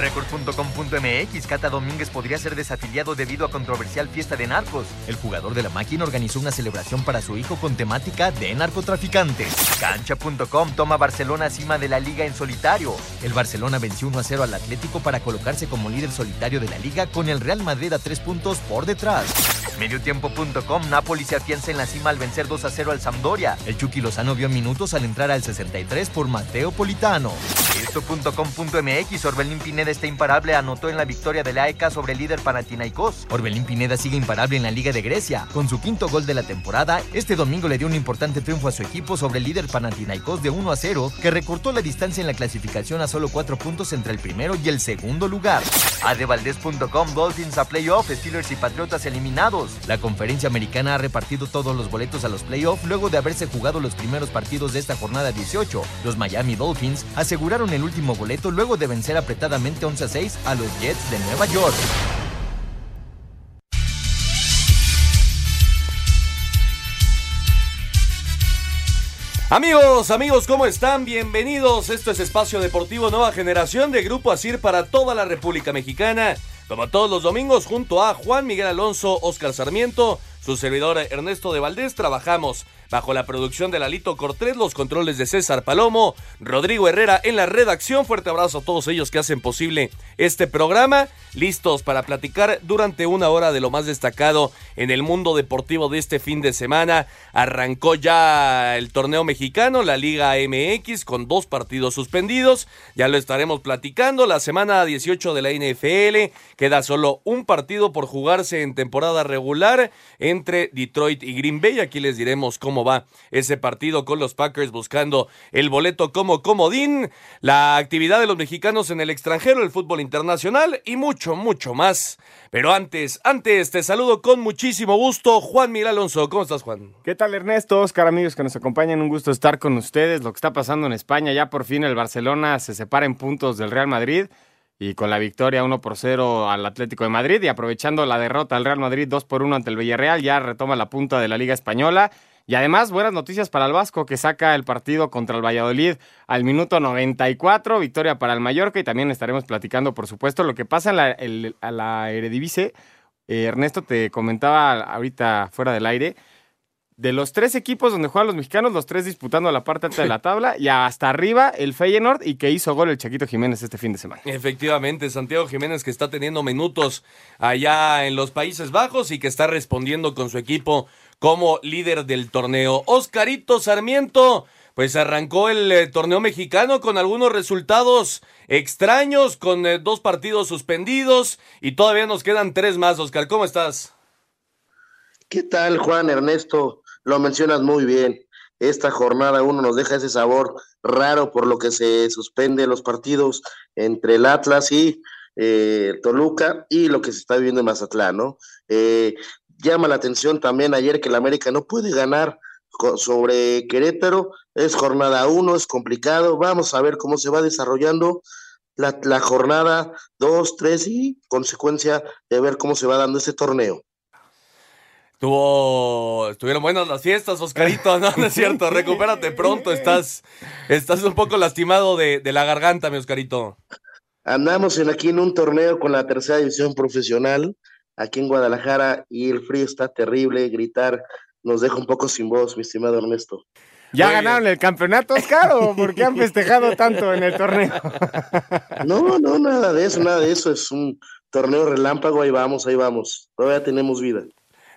Record.com.mx Cata Domínguez podría ser desafiliado debido a controversial fiesta de narcos. El jugador de la máquina organizó una celebración para su hijo con temática de narcotraficantes. Cancha.com toma Barcelona cima de la liga en solitario. El Barcelona venció 1 a 0 al Atlético para colocarse como líder solitario de la liga con el Real Madrid a tres puntos por detrás. Mediotiempo.com Napoli se afianza en la cima al vencer 2 a 0 al Sampdoria. El Chucky Lozano vio minutos al entrar al 63 por Mateo Politano. Esto.com.mx Orbelín Pineda está imparable, anotó en la victoria de la ECA sobre el líder Panathinaikos. Orbelín Pineda sigue imparable en la Liga de Grecia. Con su quinto gol de la temporada, este domingo le dio un importante triunfo a su equipo sobre el líder Panathinaikos de 1 a 0, que recortó la distancia en la clasificación a solo 4 puntos entre el primero y el segundo lugar. Adevaldez.com Dolphins a playoff, Steelers y Patriotas eliminados. La conferencia americana ha repartido todos los boletos a los playoffs luego de haberse jugado los primeros partidos de esta jornada 18. Los Miami Dolphins aseguraron el último boleto luego de vencer apretadamente 11 a 6 a los Jets de Nueva York. Amigos, amigos, ¿cómo están? Bienvenidos. Esto es Espacio Deportivo Nueva Generación de Grupo Asir para toda la República Mexicana. Como todos los domingos, junto a Juan Miguel Alonso, Oscar Sarmiento, su servidor Ernesto de Valdés, trabajamos bajo la producción de Lalito Cortés, los controles de César Palomo, Rodrigo Herrera en la redacción. Fuerte abrazo a todos ellos que hacen posible este programa. Listos para platicar durante una hora de lo más destacado en el mundo deportivo de este fin de semana. Arrancó ya el torneo mexicano, la Liga MX, con dos partidos suspendidos. Ya lo estaremos platicando. La semana 18 de la NFL queda solo un partido por jugarse en temporada regular entre Detroit y Green Bay. Aquí les diremos cómo va ese partido con los Packers buscando el boleto como comodín, la actividad de los mexicanos en el extranjero, el fútbol internacional y mucho, mucho más. Pero antes, antes te saludo con muchísimo gusto, Juan Miguel Alonso. ¿Cómo estás, Juan? ¿Qué tal, Ernesto? Oscar, amigos que nos acompañan, un gusto estar con ustedes. Lo que está pasando en España, ya por fin el Barcelona se separa en puntos del Real Madrid y con la victoria 1 por 0 al Atlético de Madrid y aprovechando la derrota al Real Madrid 2 por 1 ante el Villarreal, ya retoma la punta de la Liga Española. Y además, buenas noticias para el Vasco, que saca el partido contra el Valladolid al minuto 94, victoria para el Mallorca, y también estaremos platicando, por supuesto, lo que pasa en la, el, a la Eredivisie. Eh, Ernesto te comentaba ahorita fuera del aire, de los tres equipos donde juegan los mexicanos, los tres disputando la parte alta de la tabla, y hasta arriba el Feyenoord, y que hizo gol el Chaquito Jiménez este fin de semana. Efectivamente, Santiago Jiménez que está teniendo minutos allá en los Países Bajos y que está respondiendo con su equipo como líder del torneo. Oscarito Sarmiento, pues arrancó el eh, torneo mexicano con algunos resultados extraños, con eh, dos partidos suspendidos y todavía nos quedan tres más. Oscar, ¿cómo estás? ¿Qué tal, Juan Ernesto? Lo mencionas muy bien. Esta jornada uno nos deja ese sabor raro por lo que se suspende los partidos entre el Atlas y eh, Toluca y lo que se está viviendo en Mazatlán, ¿no? Eh, llama la atención también ayer que el América no puede ganar sobre Querétaro. Es jornada uno, es complicado. Vamos a ver cómo se va desarrollando la, la jornada dos, tres y consecuencia de ver cómo se va dando este torneo. Tuvo, estuvieron buenas las fiestas, Oscarito, ¿no? No es cierto, recupérate pronto, estás, estás un poco lastimado de, de la garganta, mi Oscarito. Andamos en, aquí en un torneo con la tercera división profesional, aquí en Guadalajara, y el frío está terrible, gritar nos deja un poco sin voz, mi estimado Ernesto. ¿Ya Muy ganaron bien. el campeonato, Oscar, o por qué han festejado tanto en el torneo? No, no, nada de eso, nada de eso, es un torneo relámpago, ahí vamos, ahí vamos, todavía tenemos vida.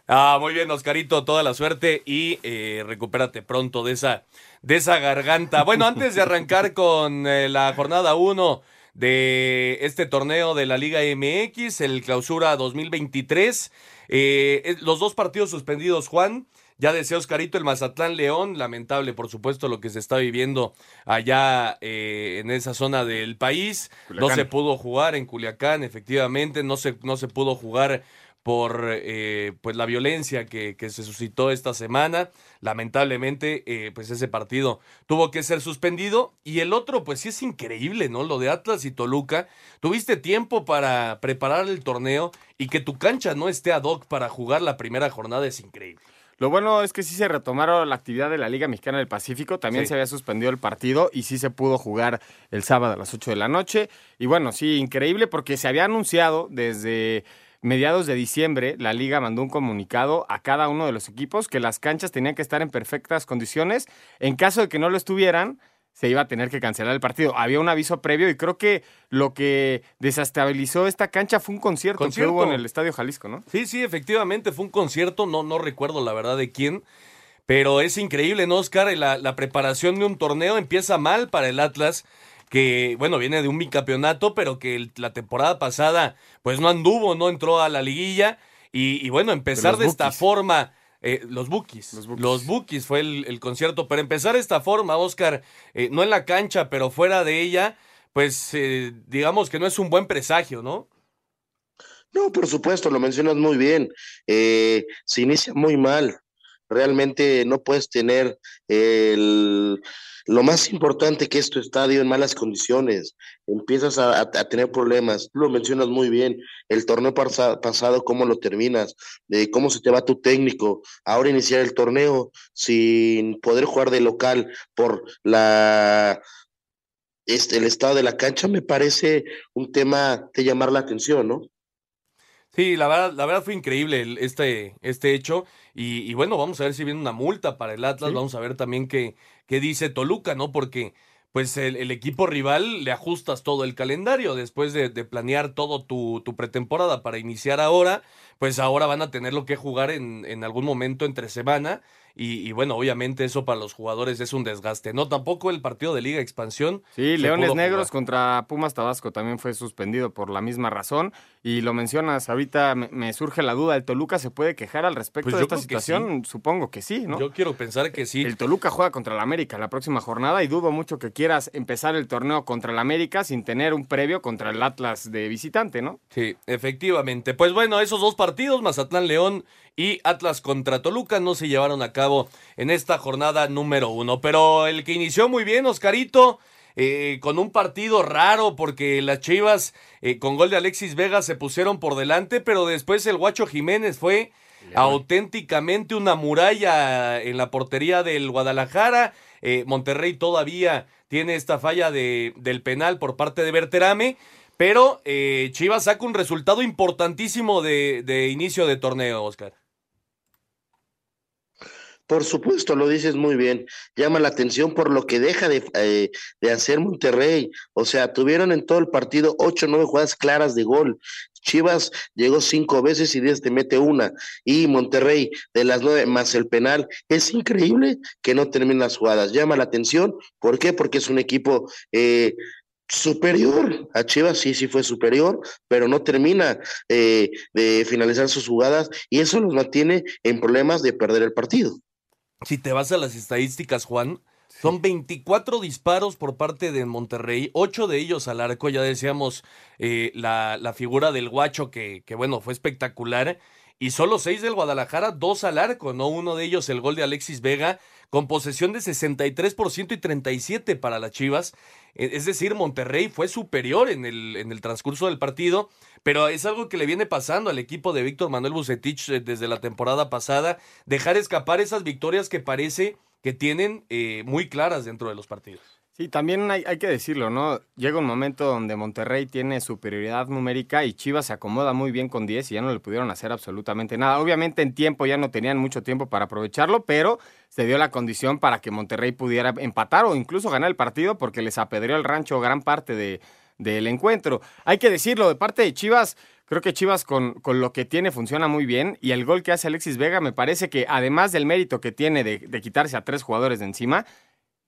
Ah, muy bien, Oscarito, toda la suerte y eh, recupérate pronto de esa, de esa garganta. Bueno, antes de arrancar con eh, la jornada 1 de este torneo de la Liga MX, el clausura 2023, eh, los dos partidos suspendidos, Juan. Ya decía Oscarito, el Mazatlán León, lamentable por supuesto lo que se está viviendo allá en esa zona del país. No se pudo jugar en Culiacán, efectivamente, no se, no se pudo jugar por eh, pues la violencia que, que, se suscitó esta semana. Lamentablemente, eh, pues ese partido tuvo que ser suspendido. Y el otro, pues sí es increíble, ¿no? Lo de Atlas y Toluca. Tuviste tiempo para preparar el torneo y que tu cancha no esté ad hoc para jugar la primera jornada es increíble. Lo bueno es que sí se retomaron la actividad de la Liga Mexicana del Pacífico, también se había suspendido el partido y sí se pudo jugar el sábado a las 8 de la noche. Y bueno, sí, increíble porque se había anunciado desde mediados de diciembre, la liga mandó un comunicado a cada uno de los equipos que las canchas tenían que estar en perfectas condiciones. En caso de que no lo estuvieran, se iba a tener que cancelar el partido. Había un aviso previo y creo que lo que desestabilizó esta cancha fue un concierto, que hubo en el Estadio Jalisco, ¿no? Sí, sí, efectivamente fue un concierto, no, no recuerdo la verdad de quién, pero es increíble, ¿no, Oscar? La, la preparación de un torneo empieza mal para el Atlas que, bueno, viene de un bicampeonato, pero que la temporada pasada, pues no anduvo, no entró a la liguilla. Y, bueno, empezar de, esta forma, eh, los bookies, los bookies, fue el, concierto, pero empezar de esta forma, Oscar, eh, no en la cancha, pero fuera de ella, pues eh, digamos que no es un buen presagio, ¿no? No, por supuesto, lo mencionas muy bien. se inicia muy mal. Realmente no puedes tener el lo más importante que es tu estadio en malas condiciones, empiezas a, tener problemas, lo mencionas muy bien, el torneo pasado, cómo lo terminas, de cómo se te va tu técnico, ahora iniciar el torneo sin poder jugar de local por la este, el estado de la cancha, me parece un tema de llamar la atención, ¿no? Sí, la verdad, la verdad fue increíble este, este hecho. Y, bueno, vamos a ver si viene una multa para el Atlas. Vamos a ver también qué, qué dice Toluca, ¿no? Porque pues el, equipo rival le ajustas todo el calendario después de, planear todo tu, tu, pretemporada para iniciar ahora, pues ahora van a tenerlo que jugar en, en algún momento entre semana y, bueno, obviamente eso para los jugadores es un desgaste. No, tampoco el partido de Liga Expansión. Sí, Leones Negros contra Pumas Tabasco también fue suspendido por la misma razón. Y lo mencionas, ahorita me, surge la duda, ¿el Toluca se puede quejar al respecto pues de esta situación? Supongo que sí, ¿no? Yo quiero pensar que sí. El Toluca juega contra el América la próxima jornada y dudo mucho que quieras empezar el torneo contra el América sin tener un previo contra el Atlas de visitante, ¿no? Sí, efectivamente. Pues bueno, esos dos partidos, Mazatlán León y Atlas contra Toluca no se llevaron a cabo en esta jornada número uno. Pero el que inició muy bien, Oscarito, eh, con un partido raro porque las Chivas eh, con gol de Alexis Vega se pusieron por delante, pero después el Guacho Jiménez fue auténticamente una muralla en la portería del Guadalajara. Eh, Monterrey todavía tiene esta falla de, del penal por parte de Berterame. Pero Chivas saca un resultado importantísimo de, de inicio de torneo, Oscar. Por supuesto, lo dices muy bien. Llama la atención por lo que deja de, eh, de hacer Monterrey. O sea, tuvieron en todo el partido ocho o nueve jugadas claras de gol. Chivas llegó cinco veces y desde mete una. Y Monterrey, de las nueve más el penal, es increíble que no terminen las jugadas. Llama la atención. ¿Por qué? Porque es un equipo eh, superior a Chivas, sí, sí fue superior, pero no termina eh, de finalizar sus jugadas y eso los mantiene en problemas de perder el partido si te vas a las estadísticas, Juan, son 24 disparos por parte de Monterrey, 8 de ellos al arco, ya decíamos eh, la, la, figura del guacho que, que, bueno, fue espectacular, y solo 6 del Guadalajara, 2 al arco, ¿no? Uno de ellos el gol de Alexis Vega, con posesión de 63% y 37% para las Chivas, es decir, Monterrey fue superior en el, en el transcurso del partido, pero es algo que le viene pasando al equipo de Víctor Manuel Bucetich eh, desde la temporada pasada, dejar escapar esas victorias que parece que tienen eh, muy claras dentro de los partidos. Sí, también hay, que decirlo, ¿no? Llega un momento donde Monterrey tiene superioridad numérica y Chivas se acomoda muy bien con 10 y ya no le pudieron hacer absolutamente nada. Obviamente en tiempo ya no tenían mucho tiempo para aprovecharlo, pero se dio la condición para que Monterrey pudiera empatar o incluso ganar el partido porque les apedreó el rancho gran parte de, del encuentro. Hay que decirlo, de parte de Chivas, Creo que Chivas con, con, lo que tiene funciona muy bien y el gol que hace Alexis Vega me parece que además del mérito que tiene de quitarse a tres jugadores de encima,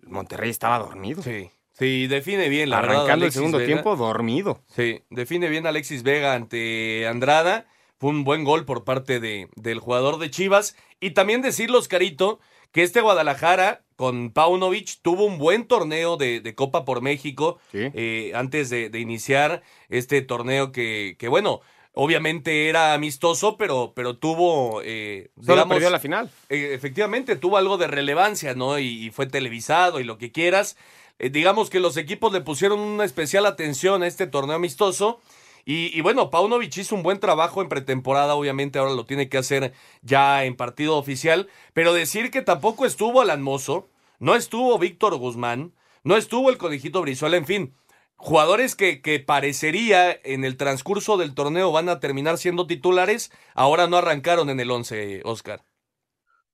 Monterrey estaba dormido. Sí. Sí, define bien, la Arrancando verdad. el segundo Vega. tiempo dormido. Sí, define bien Alexis Vega ante Andrada. Fue un buen gol por parte de, del jugador de Chivas. Y también decirlo, Oscarito, que este Guadalajara con Paunovic tuvo un buen torneo de, de Copa por México Sí. eh, antes de, de iniciar este torneo que, que, bueno, obviamente era amistoso, pero, pero tuvo, eh, Solo digamos, perdió la final. eh, efectivamente tuvo algo de relevancia, ¿no? Y, y fue televisado y lo que quieras. Eh, digamos que los equipos le pusieron una especial atención a este torneo amistoso. Y, y bueno, Paunovic hizo un buen trabajo en pretemporada, obviamente ahora lo tiene que hacer ya en partido oficial. Pero decir que tampoco estuvo Alan Mozo, no estuvo Víctor Guzmán, no estuvo el Conejito Brizuela, en fin. Jugadores que, que parecería en el transcurso del torneo van a terminar siendo titulares, ahora no arrancaron en el 11, Oscar.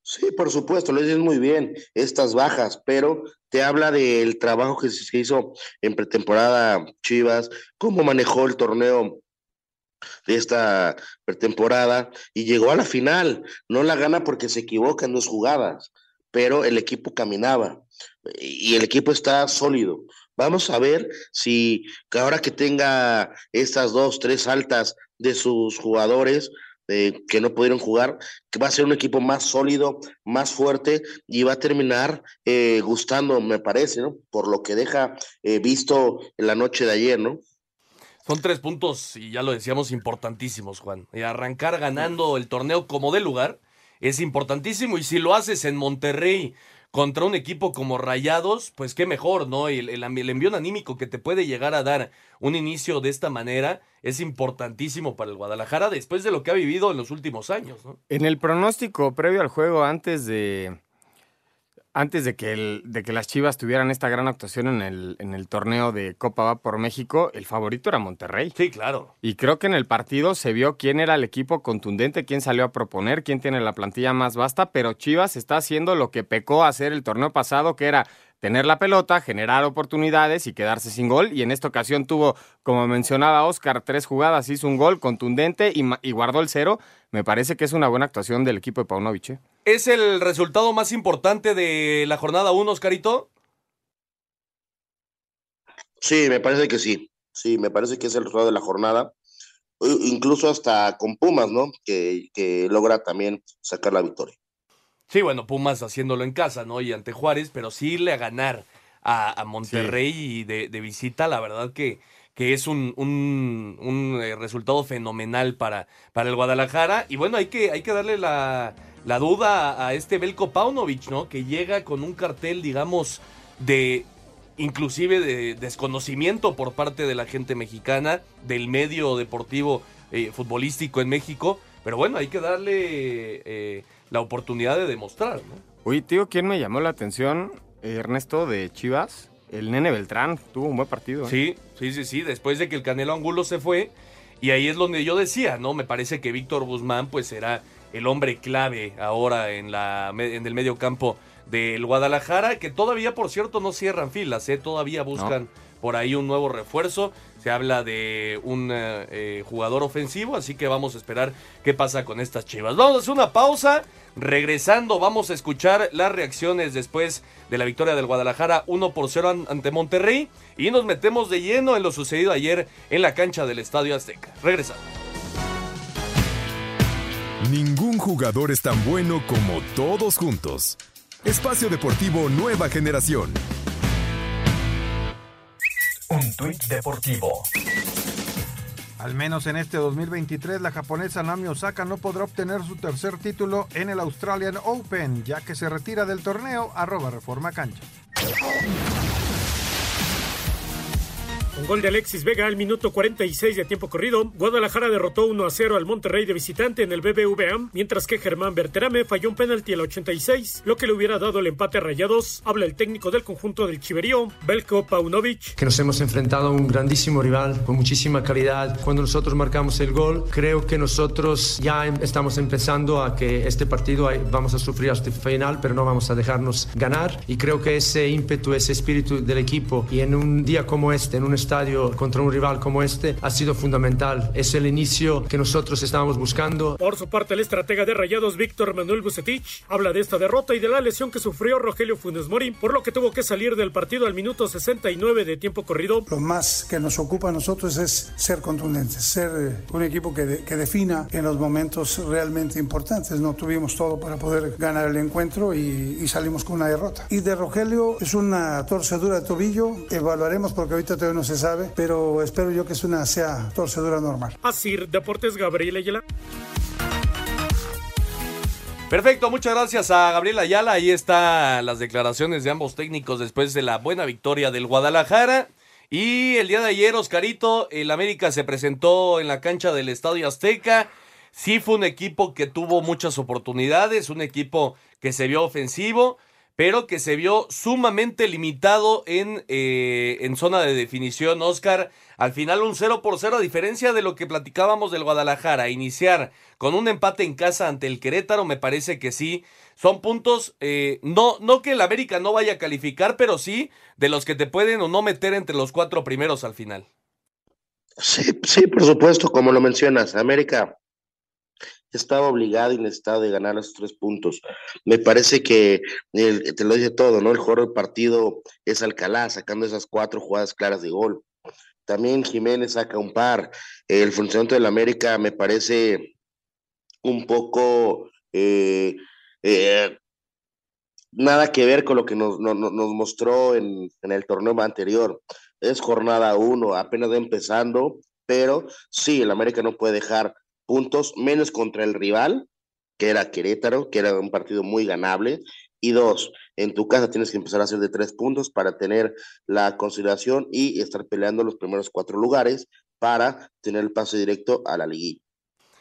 Sí, por supuesto, lo dices muy bien, estas bajas, pero te habla del trabajo que se hizo en pretemporada Chivas, cómo manejó el torneo de esta pretemporada y llegó a la final. No la gana porque se equivoca en dos jugadas, pero el equipo caminaba y el equipo está sólido. Vamos a ver si ahora que tenga estas dos, tres altas de sus jugadores, eh, que no pudieron jugar, que va a ser un equipo más sólido, más fuerte y va a terminar eh, gustando, me parece, ¿no? Por lo que deja eh, visto en la noche de ayer, ¿no? Son tres puntos, y ya lo decíamos, importantísimos, Juan. Y arrancar ganando el torneo como de lugar es importantísimo. Y si lo haces en Monterrey contra un equipo como Rayados, pues qué mejor, ¿no? El, el, el envío anímico que te puede llegar a dar un inicio de esta manera es importantísimo para el Guadalajara después de lo que ha vivido en los últimos años, ¿no? En el pronóstico previo al juego, antes de. Antes de que, el, de que las Chivas tuvieran esta gran actuación en el, en el torneo de Copa Va por México, el favorito era Monterrey. Sí, claro. Y creo que en el partido se vio quién era el equipo contundente, quién salió a proponer, quién tiene la plantilla más vasta, pero Chivas está haciendo lo que pecó a hacer el torneo pasado, que era tener la pelota, generar oportunidades y quedarse sin gol. Y en esta ocasión tuvo, como mencionaba Oscar, tres jugadas, hizo un gol contundente y, y guardó el cero. Me parece que es una buena actuación del equipo de Paunovic. ¿eh? ¿Es el resultado más importante de la jornada 1, Oscarito? Sí, me parece que sí. Sí, me parece que es el resultado de la jornada. Incluso hasta con Pumas, ¿no? Que, que logra también sacar la victoria. Sí, bueno, Pumas haciéndolo en casa, ¿no? Y ante Juárez, pero sí irle a ganar a, a Monterrey sí. y de, de, visita, la verdad que, que es un, un, un eh, resultado fenomenal para, para el Guadalajara. Y bueno, hay que, hay que darle la, la duda a, a este Belko Paunovic, ¿no? Que llega con un cartel, digamos, de inclusive de desconocimiento por parte de la gente mexicana, del medio deportivo eh, futbolístico en México. Pero bueno, hay que darle eh, la oportunidad de demostrar, ¿no? Oye, tío, ¿quién me llamó la atención? Ernesto de Chivas. El nene Beltrán tuvo un buen partido. ¿eh? Sí, sí, sí, sí. Después de que el Canelo Angulo se fue. Y ahí es donde yo decía, ¿no? Me parece que Víctor Guzmán, pues será el hombre clave ahora en, la, en el medio campo del Guadalajara, que todavía, por cierto, no cierran filas, ¿eh? Todavía buscan. No por ahí un nuevo refuerzo. Se habla de un eh, jugador ofensivo, así que vamos a esperar qué pasa con estas chivas. Vamos a hacer una pausa. Regresando, vamos a escuchar las reacciones después de la victoria del Guadalajara 1 por 0 ante Monterrey. Y nos metemos de lleno en lo sucedido ayer en la cancha del Estadio Azteca. Regresando. Ningún jugador es tan bueno como todos juntos. Espacio Deportivo Nueva Generación. Un tuit deportivo. Al menos en este 2023, la japonesa Naomi Osaka no podrá obtener su tercer título en el Australian Open, ya que se retira del torneo arroba Reforma Cancha. Con gol de Alexis Vega al minuto 46 de tiempo corrido, Guadalajara derrotó 1 a 0 al Monterrey de visitante en el BBVA, mientras que Germán Berterame falló un penalti al 86, lo que le hubiera dado el empate a Rayados. Habla el técnico del conjunto del Chiverío, Belko Paunovic. Que nos hemos enfrentado a un grandísimo rival con muchísima calidad. Cuando nosotros marcamos el gol, creo que nosotros ya estamos empezando a que este partido vamos a sufrir hasta el final, pero no vamos a dejarnos ganar. Y creo que ese ímpetu, ese espíritu del equipo, y en un día como este, en un estadio estadio contra un rival como este ha sido fundamental. Es el inicio que nosotros estábamos buscando. Por su parte, el estratega de Rayados, Víctor Manuel Bucetich, habla de esta derrota y de la lesión que sufrió Rogelio Funes Mori, por lo que tuvo que salir del partido al minuto 69 de tiempo corrido. Lo más que nos ocupa a nosotros es ser contundentes, ser eh, un equipo que, que defina en los momentos realmente importantes. No tuvimos todo para poder ganar el encuentro y, y salimos con una derrota. Y de Rogelio es una torcedura de tobillo, evaluaremos porque ahorita todavía no se sabe, pero espero yo que es una sea torcedura normal. Así, Deportes Gabriel Ayala. Perfecto, muchas gracias a Gabriel Ayala. Ahí están las declaraciones de ambos técnicos después de la buena victoria del Guadalajara. Y el día de ayer, Oscarito, el América se presentó en la cancha del Estadio Azteca. Sí fue un equipo que tuvo muchas oportunidades, un equipo que se vio ofensivo, pero que se vio sumamente limitado en, eh, en zona de definición, Oscar. Al final un 0 por 0, a diferencia de lo que platicábamos del Guadalajara, iniciar con un empate en casa ante el Querétaro, me parece que sí. Son puntos, eh, no, no que el América no vaya a calificar, pero sí de los que te pueden o no meter entre los cuatro primeros al final. Sí, sí, por supuesto, como lo mencionas, América estaba obligado y necesitado de ganar esos tres puntos. Me parece que te lo dice todo, ¿no? El juego del partido es Alcalá, sacando esas cuatro jugadas claras de gol. También Jiménez saca un par. El funcionamiento del América me parece un poco eh, eh, nada que ver con lo que nos, nos, mostró en, en, el torneo anterior. Es jornada uno, apenas empezando, pero sí, el América no puede dejar puntos, menos contra el rival, que era Querétaro, que era un partido muy ganable. Y dos, en tu casa tienes que empezar a hacer de tres puntos para tener la consideración y estar peleando los primeros cuatro lugares para tener el paso directo a la liguilla.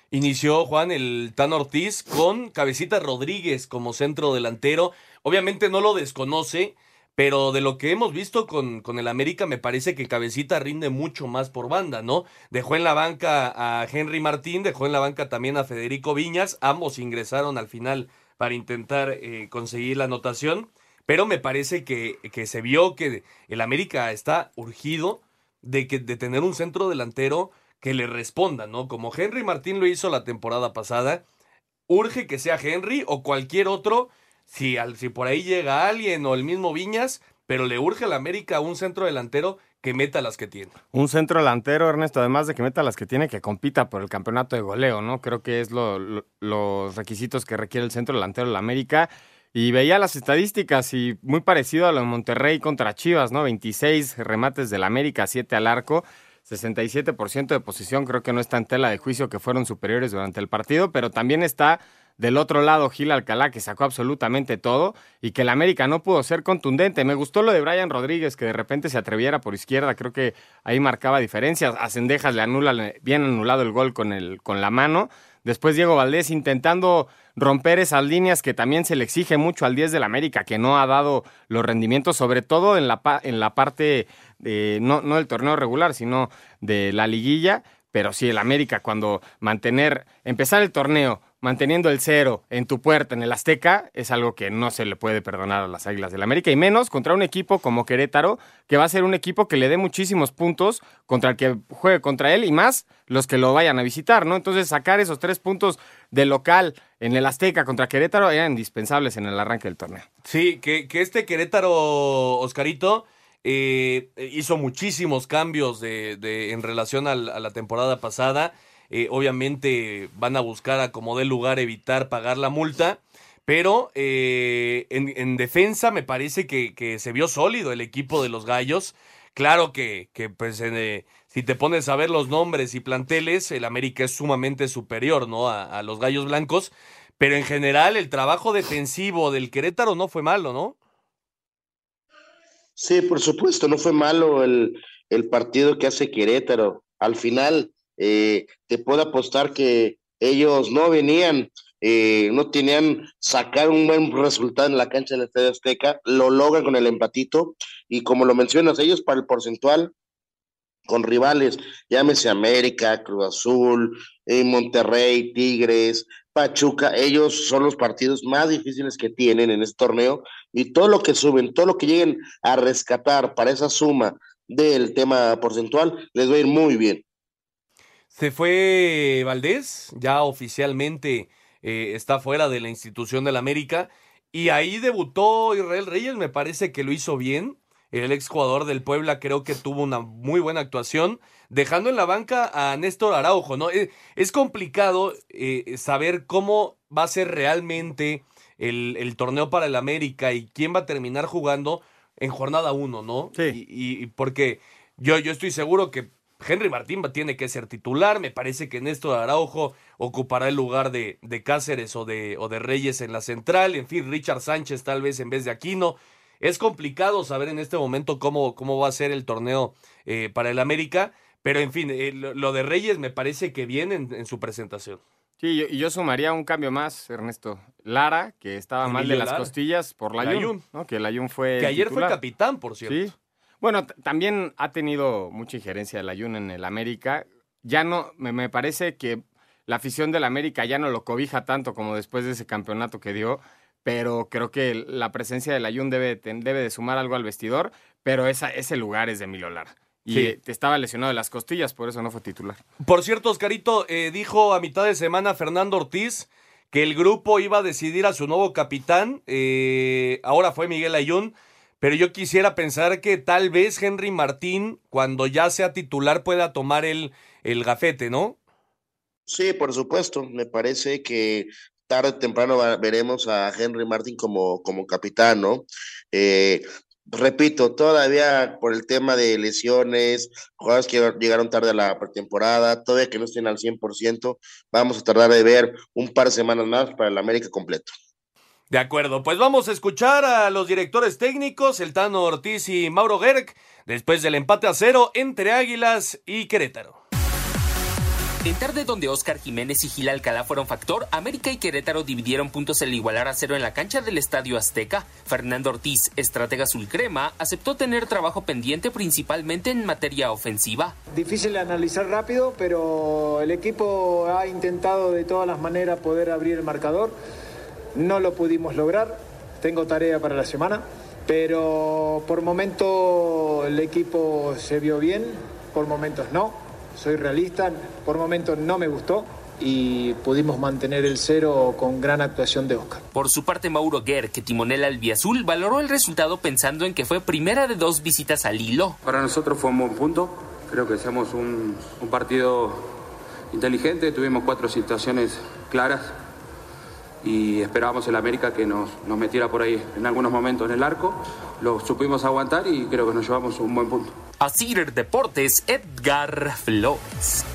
Inició Juan el Tan Ortiz con Cabecita Rodríguez como centro delantero. Obviamente no lo desconoce, pero de lo que hemos visto con, con el América me parece que Cabecita rinde mucho más por banda, ¿no? Dejó en la banca a Henry Martín, dejó en la banca también a Federico Viñas, ambos ingresaron al final para intentar eh, conseguir la anotación, pero me parece que, que, se vio que el América está urgido de, que, de tener un centro delantero que le responda, ¿no? Como Henry Martín lo hizo la temporada pasada, urge que sea Henry o cualquier otro si, al, si por ahí llega alguien o el mismo Viñas, pero le urge a la América un centro delantero que meta las que tiene. Un centro delantero, Ernesto, además de que meta las que tiene, que compita por el campeonato de goleo, ¿no? Creo que es lo, lo, los requisitos que requiere el centro delantero de la América. Y veía las estadísticas y muy parecido a lo de Monterrey contra Chivas, ¿no? 26 remates del América, 7 al arco. 67% de posición, creo que no está en tela de juicio que fueron superiores durante el partido, pero también está del otro lado, Gil Alcalá, que sacó absolutamente todo y que el América no pudo ser contundente. Me gustó lo de Brian Rodríguez, que de repente se atreviera por izquierda. Creo que ahí marcaba diferencias. A Cendejas le anula bien anulado el gol con, el, con la mano. Después Diego Valdés intentando romper esas líneas que también se le exige mucho al 10 del América, que no ha dado los rendimientos, sobre todo en la, en la parte, no, no del torneo regular, sino de la liguilla. Pero sí, el América, cuando mantener, empezar el torneo manteniendo el cero en tu puerta en el Azteca es algo que no se le puede perdonar a las Águilas del América y menos contra un equipo como Querétaro que va a ser un equipo que le dé muchísimos puntos contra el que juegue contra él y más los que lo vayan a visitar, ¿no? Entonces sacar esos tres puntos de local en el Azteca contra Querétaro eran indispensables en el arranque del torneo. Sí, que, que este Querétaro, Oscarito, eh, hizo muchísimos cambios de, de en relación a la temporada pasada eh, obviamente van a buscar a como dé lugar evitar pagar la multa. Pero eh, en, en, defensa me parece que, que, se vio sólido el equipo de los Gallos. Claro que, que pues, eh, si te pones a ver los nombres y planteles, el América es sumamente superior ¿no? a, a, los Gallos Blancos. Pero en general el trabajo defensivo del Querétaro no fue malo, ¿no? Sí, por supuesto, no fue malo el, el partido que hace Querétaro. Al final, eh, te puedo apostar que ellos no venían, eh, no tenían sacar un buen resultado en la cancha del Estadio Azteca, lo logran con el empatito y como lo mencionas, ellos para el porcentual con rivales, llámese América, Cruz Azul, eh, Monterrey, Tigres, Pachuca, ellos son los partidos más difíciles que tienen en este torneo y todo lo que suben, todo lo que lleguen a rescatar para esa suma del tema porcentual, les va a ir muy bien. Se fue Valdés, ya oficialmente eh, está fuera de la institución del América. Y ahí debutó Israel Reyes, me parece que lo hizo bien. El ex jugador del Puebla creo que tuvo una muy buena actuación, dejando en la banca a Néstor Araujo, ¿no? Es, es complicado eh, saber cómo va a ser realmente el, el, torneo para el América y quién va a terminar jugando en jornada uno, ¿no? Sí. Y, y porque yo, yo estoy seguro que Henry Martín tiene que ser titular. Me parece que Néstor Araujo ocupará el lugar de, de Cáceres o de, o de, Reyes en la central. En fin, Richard Sánchez tal vez en vez de Aquino. Es complicado saber en este momento cómo, cómo va a ser el torneo eh, para el América. Pero en fin, eh, lo de Reyes me parece que viene en, en su presentación. Sí, y yo, sumaría un cambio más, Ernesto. Lara, que estaba Emilio mal de las Lara. costillas por la Ayun, ¿no? Que el Ayun fue. Que ayer titular. fue capitán, por cierto. Sí. Bueno, también ha tenido mucha injerencia el Ayun en el América. Ya no, me, me, parece que la afición del América ya no lo cobija tanto como después de ese campeonato que dio, pero creo que la presencia del Ayun debe, debe de sumar algo al vestidor, pero esa, ese lugar es de Emilio Lara. Y sí. te estaba lesionado de las costillas, por eso no fue titular. Por cierto, Oscarito, eh, dijo a mitad de semana Fernando Ortiz que el grupo iba a decidir a su nuevo capitán. Eh, ahora fue Miguel Ayun. Pero yo quisiera pensar que tal vez Henry Martín, cuando ya sea titular, pueda tomar el, el gafete, ¿no? Sí, por supuesto. Me parece que tarde o temprano veremos a Henry Martín como, como capitán, ¿no? Eh, repito, todavía por el tema de lesiones, jugadores que llegaron tarde a la pretemporada, todavía que no estén al 100%, vamos a tardar de ver un par de semanas más para el América completo. De acuerdo, pues vamos a escuchar a los directores técnicos, el Tano Ortiz y Mauro Gerg, después del empate a cero entre Águilas y Querétaro. En tarde donde Oscar Jiménez y Gil Alcalá fueron factor, América y Querétaro dividieron puntos al igualar a cero en la cancha del Estadio Azteca. Fernando Ortiz, estratega azulcrema, aceptó tener trabajo pendiente principalmente en materia ofensiva. Difícil de analizar rápido, pero el equipo ha intentado de todas las maneras poder abrir el marcador. No lo pudimos lograr, tengo tarea para la semana, pero por momento el equipo se vio bien, por momentos no, soy realista, por momentos no me gustó y pudimos mantener el cero con gran actuación de Oscar. Por su parte, Mauro Guerr, que timonela al Biazul, valoró el resultado pensando en que fue primera de dos visitas al hilo. Para nosotros fue un buen punto, creo que hacemos un, un partido inteligente, tuvimos cuatro situaciones claras y esperábamos el América que nos, nos, metiera por ahí en algunos momentos en el arco. Lo supimos aguantar y creo que nos llevamos un buen punto. Así Deportes, Edgar Flores.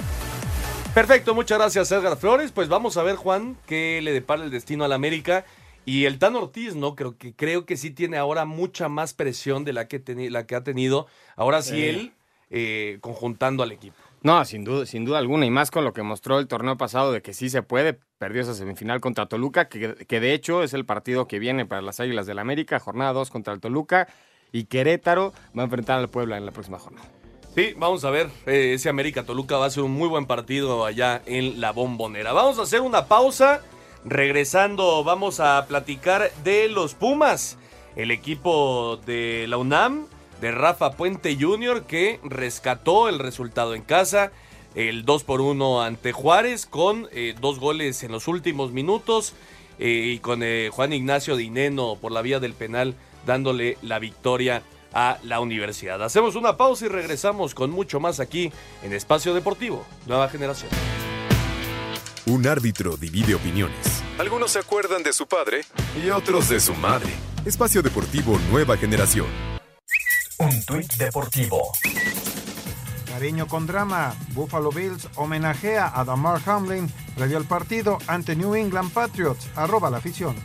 Perfecto, muchas gracias Edgar Flores. Pues vamos a ver, Juan, qué le depara el destino al América. Y el Tan Ortiz, ¿no? Creo que, creo que sí tiene ahora mucha más presión de la que, la que ha tenido. Ahora sí, sí. él eh, conjuntando al equipo. No, sin duda, sin duda alguna, y más con lo que mostró el torneo pasado de que sí se puede. Perdió esa semifinal contra Toluca, que, que de hecho es el partido que viene para las Águilas del la América, jornada 2 contra el Toluca, y Querétaro va a enfrentar al Puebla en la próxima jornada. Sí, vamos a ver, eh, ese América Toluca va a ser un muy buen partido allá en la bombonera. Vamos a hacer una pausa, regresando vamos a platicar de los Pumas, el equipo de la UNAM de Rafa Puente Jr. que rescató el resultado en casa, el 2 por 1 ante Juárez con eh, dos goles en los últimos minutos eh, y con eh, Juan Ignacio Dineno por la vía del penal dándole la victoria a la universidad. Hacemos una pausa y regresamos con mucho más aquí en Espacio Deportivo, Nueva Generación. Un árbitro divide opiniones. Algunos se acuerdan de su padre y otros de su madre. Espacio Deportivo Nueva Generación. Un tuit deportivo. Cariño con drama. Buffalo Bills homenajea a Damar Hamlin previo al partido ante New England Patriots. Arroba la afición.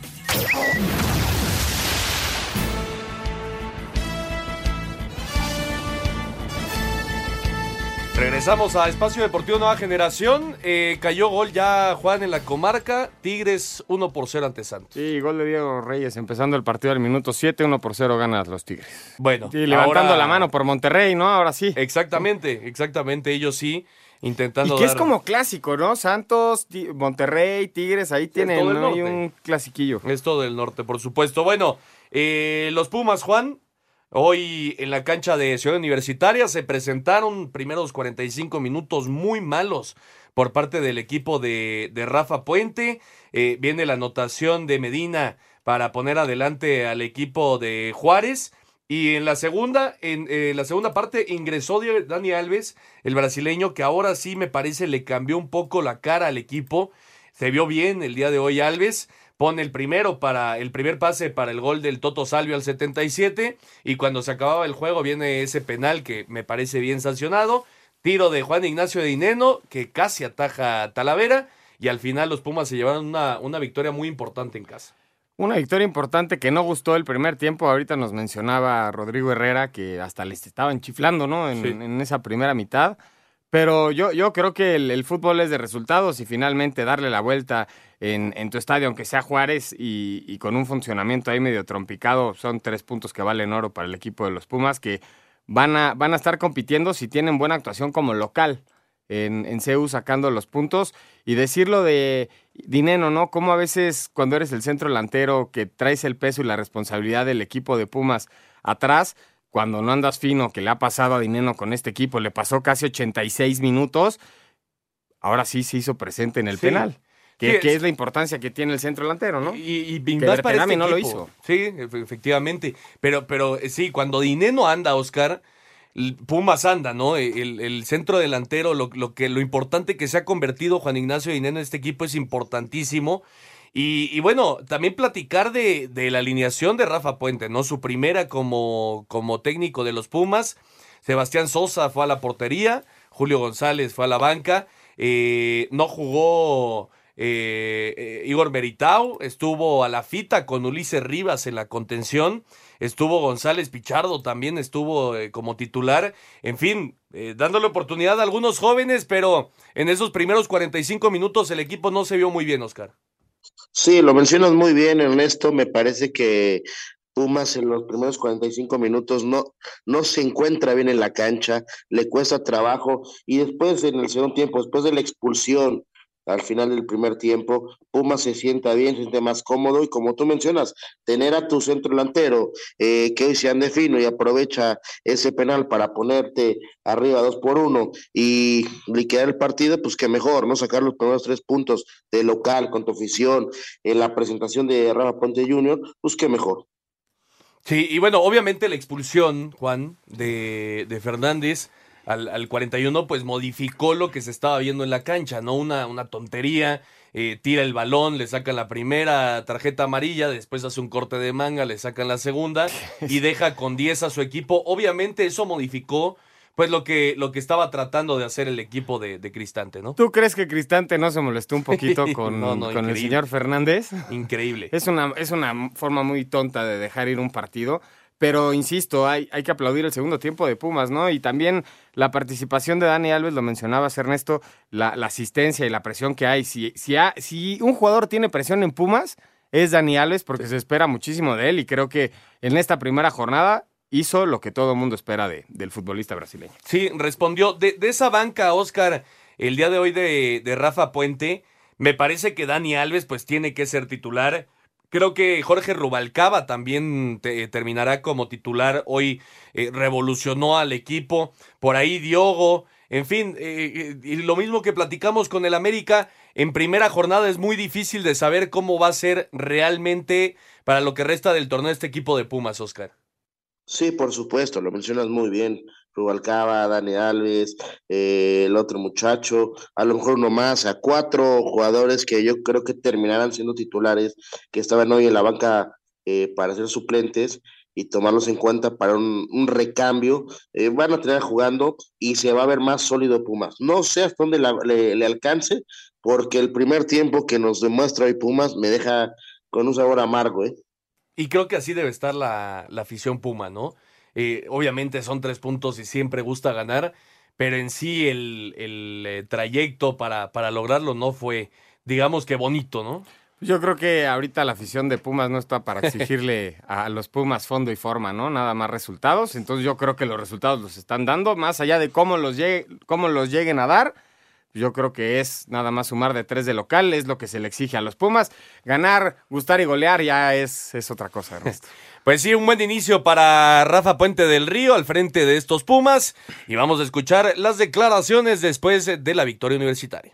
Regresamos a Espacio Deportivo Nueva Generación. Eh, cayó gol ya Juan en la comarca. Tigres 1 por 0 ante Santos. Sí, gol de Diego Reyes empezando el partido al minuto 7, 1 por 0 ganan los Tigres. Bueno, sí, levantando ahora... la mano por Monterrey, ¿no? Ahora sí. Exactamente, exactamente. Ellos sí intentando. Y que dar... es como clásico, ¿no? Santos, Monterrey, Tigres, ahí tienen ¿no? un clasiquillo. Es todo del norte, por supuesto. Bueno, eh, los Pumas, Juan, Hoy en la cancha de Ciudad Universitaria se presentaron primeros 45 minutos muy malos por parte del equipo de, de Rafa Puente. Eh, viene la anotación de Medina para poner adelante al equipo de Juárez. Y en la segunda, en eh, la segunda parte ingresó Dani Alves, el brasileño, que ahora sí me parece le cambió un poco la cara al equipo. Se vio bien el día de hoy Alves. Pone el primero para el primer pase para el gol del Toto Salvio al 77. Y cuando se acababa el juego viene ese penal que me parece bien sancionado. Tiro de Juan Ignacio de Dineno, que casi ataja a Talavera. Y al final los Pumas se llevaron una, una victoria muy importante en casa. Una victoria importante que no gustó el primer tiempo. Ahorita nos mencionaba Rodrigo Herrera que hasta les estaban chiflando, ¿no? En, en esa primera mitad. Pero yo, yo creo que el, fútbol es de resultados y finalmente darle la vuelta en, en tu estadio, aunque sea Juárez, y, con un funcionamiento ahí medio trompicado, son tres puntos que valen oro para el equipo de los Pumas, que van a, van a estar compitiendo si tienen buena actuación como local en, en CEU sacando los puntos. Y decirlo de Dineno, ¿no? Como a veces cuando eres el centro delantero que traes el peso y la responsabilidad del equipo de Pumas atrás, cuando no andas fino, que le ha pasado a Dineno con este equipo, le pasó casi 86 minutos, ahora sí se hizo presente en el Sí. penal. Que, Sí, que es- la importancia que tiene el centro delantero, ¿no? Y, y que más para este no lo hizo. Sí, efe- efectivamente. Pero, pero eh, sí, cuando Dineno anda, Oscar, Pumas anda, ¿no? El, el centro delantero, lo, lo que, lo importante que se ha convertido Juan Ignacio Dineno en este equipo es importantísimo. Y, bueno, también platicar de, la alineación de Rafa Puente, ¿no? Su primera como, técnico de los Pumas. Sebastián Sosa fue a la portería, Julio González fue a la banca, eh, no jugó eh, eh, Igor Meritao, estuvo a la fita con Ulises Rivas en la contención, estuvo González Pichardo también estuvo como titular, en fin, dándole oportunidad a algunos jóvenes, pero en esos primeros 45 minutos el equipo no se vio muy bien, Oscar. Sí, lo mencionas muy bien, Ernesto. Me parece que Pumas en los primeros 45 minutos no, no se encuentra bien en la cancha, le cuesta trabajo y después en el segundo tiempo, después de la expulsión al final del primer tiempo, Pumas se sienta bien, se siente más cómodo y como tú mencionas, tener a tu centro delantero eh, que hoy se ande fino y aprovecha ese penal para ponerte arriba dos por uno y liquidar el partido, pues que mejor, ¿no? Sacar los primeros tres puntos de local con tu afición en la presentación de Rafa Ponte Jr., pues que mejor. Sí, y bueno, obviamente la expulsión, Juan, de, de Fernández al, al 41, pues modificó lo que se estaba viendo en la cancha, ¿no? Una, una tontería, eh, tira el balón, le sacan la primera tarjeta amarilla, después hace un corte de manga, le sacan la segunda y deja con 10 a su equipo. Obviamente eso modificó, pues lo que, lo que estaba tratando de hacer el equipo de, de Cristante, ¿no? ¿Tú crees que Cristante no se molestó un poquito con, No, no, con el señor Fernández? Increíble. Es una, es una forma muy tonta de dejar ir un partido. Pero insisto, hay, hay que aplaudir el segundo tiempo de Pumas, ¿no? Y también la participación de Dani Alves, lo mencionabas, Ernesto, la, la asistencia y la presión que hay. Si, si, ha- si un jugador tiene presión en Pumas, es Dani Alves, porque se espera muchísimo de él. Y creo que en esta primera jornada hizo lo que todo el mundo espera de, del futbolista brasileño. Sí, respondió. De, de esa banca, Oscar, el día de hoy de, de Rafa Puente, me parece que Dani Alves pues tiene que ser titular. Creo que Jorge Rubalcaba también te- terminará como titular. Hoy eh, revolucionó al equipo. Por ahí Diogo. En fin, eh, eh, y lo mismo que platicamos con el América, en primera jornada es muy difícil de saber cómo va a ser realmente para lo que resta del torneo este equipo de Pumas, Oscar. Sí, por supuesto, lo mencionas muy bien. Rubalcaba, Dani Alves, eh, el otro muchacho, a lo mejor uno más, a cuatro jugadores que yo creo que terminarán siendo titulares, que estaban hoy en la banca eh, para ser suplentes y tomarlos en cuenta para un, recambio. Eh, van a tener jugando y se va a ver más sólido Pumas. No sé hasta dónde la- le, le alcance, porque el primer tiempo que nos demuestra hoy Pumas me deja con un sabor amargo, ¿eh? Y creo que así debe estar la, la afición Puma, ¿no? Eh, obviamente son tres puntos y siempre gusta ganar, pero en sí el, el, eh, trayecto para, para lograrlo no fue, digamos que bonito, ¿no? Yo creo que ahorita la afición de Pumas no está para exigirle a los Pumas fondo y forma, ¿no? Nada más resultados. Entonces yo creo que los resultados los están dando, más allá de cómo los, llegue- cómo los lleguen a dar. Yo creo que es nada más sumar de tres de local, es lo que se le exige a los Pumas. Ganar, gustar y golear ya es, es otra cosa, Ernesto. Pues sí, un buen inicio para Rafa Puente del Río al frente de estos Pumas. Y vamos a escuchar las declaraciones después de la victoria universitaria.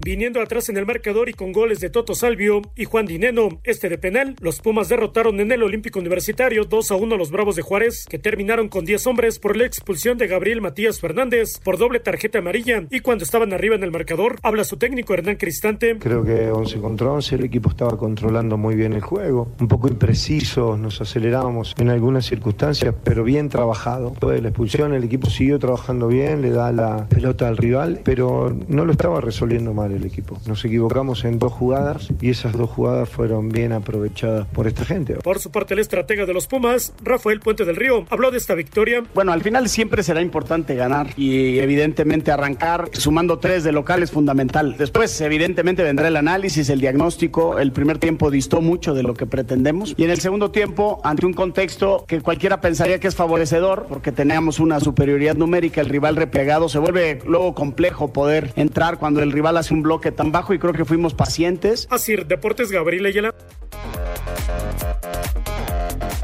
Viniendo atrás en el marcador y con goles de Toto Salvio y Juan Dineno, este de penal, los Pumas derrotaron en el Olímpico Universitario 2 a 1 a los Bravos de Juárez, que terminaron con 10 hombres por la expulsión de Gabriel Matías Fernández por doble tarjeta amarilla. Y cuando estaban arriba en el marcador, habla su técnico Hernán Cristante. Creo que 11 contra 11, el equipo estaba controlando muy bien el juego, un poco impreciso, nos acelerábamos en algunas circunstancias, pero bien trabajado. Después de la expulsión, el equipo siguió trabajando bien, le da la pelota al rival, pero no lo estaba resolviendo mal el equipo. Nos equivocamos en dos jugadas y esas dos jugadas fueron bien aprovechadas por esta gente. Por su parte, el estratega de los Pumas, Rafael Puente del Río, habló de esta victoria. Bueno, al final siempre será importante ganar y evidentemente arrancar sumando tres de local es fundamental. Después, evidentemente, vendrá el análisis, el diagnóstico. El primer tiempo distó mucho de lo que pretendemos y en el segundo tiempo, ante un contexto que cualquiera pensaría que es favorecedor, porque teníamos una superioridad numérica, el rival replegado, se vuelve luego complejo poder entrar cuando el rival hace un bloque tan bajo y creo que fuimos pacientes. Así, Deportes Gabriel Ayala.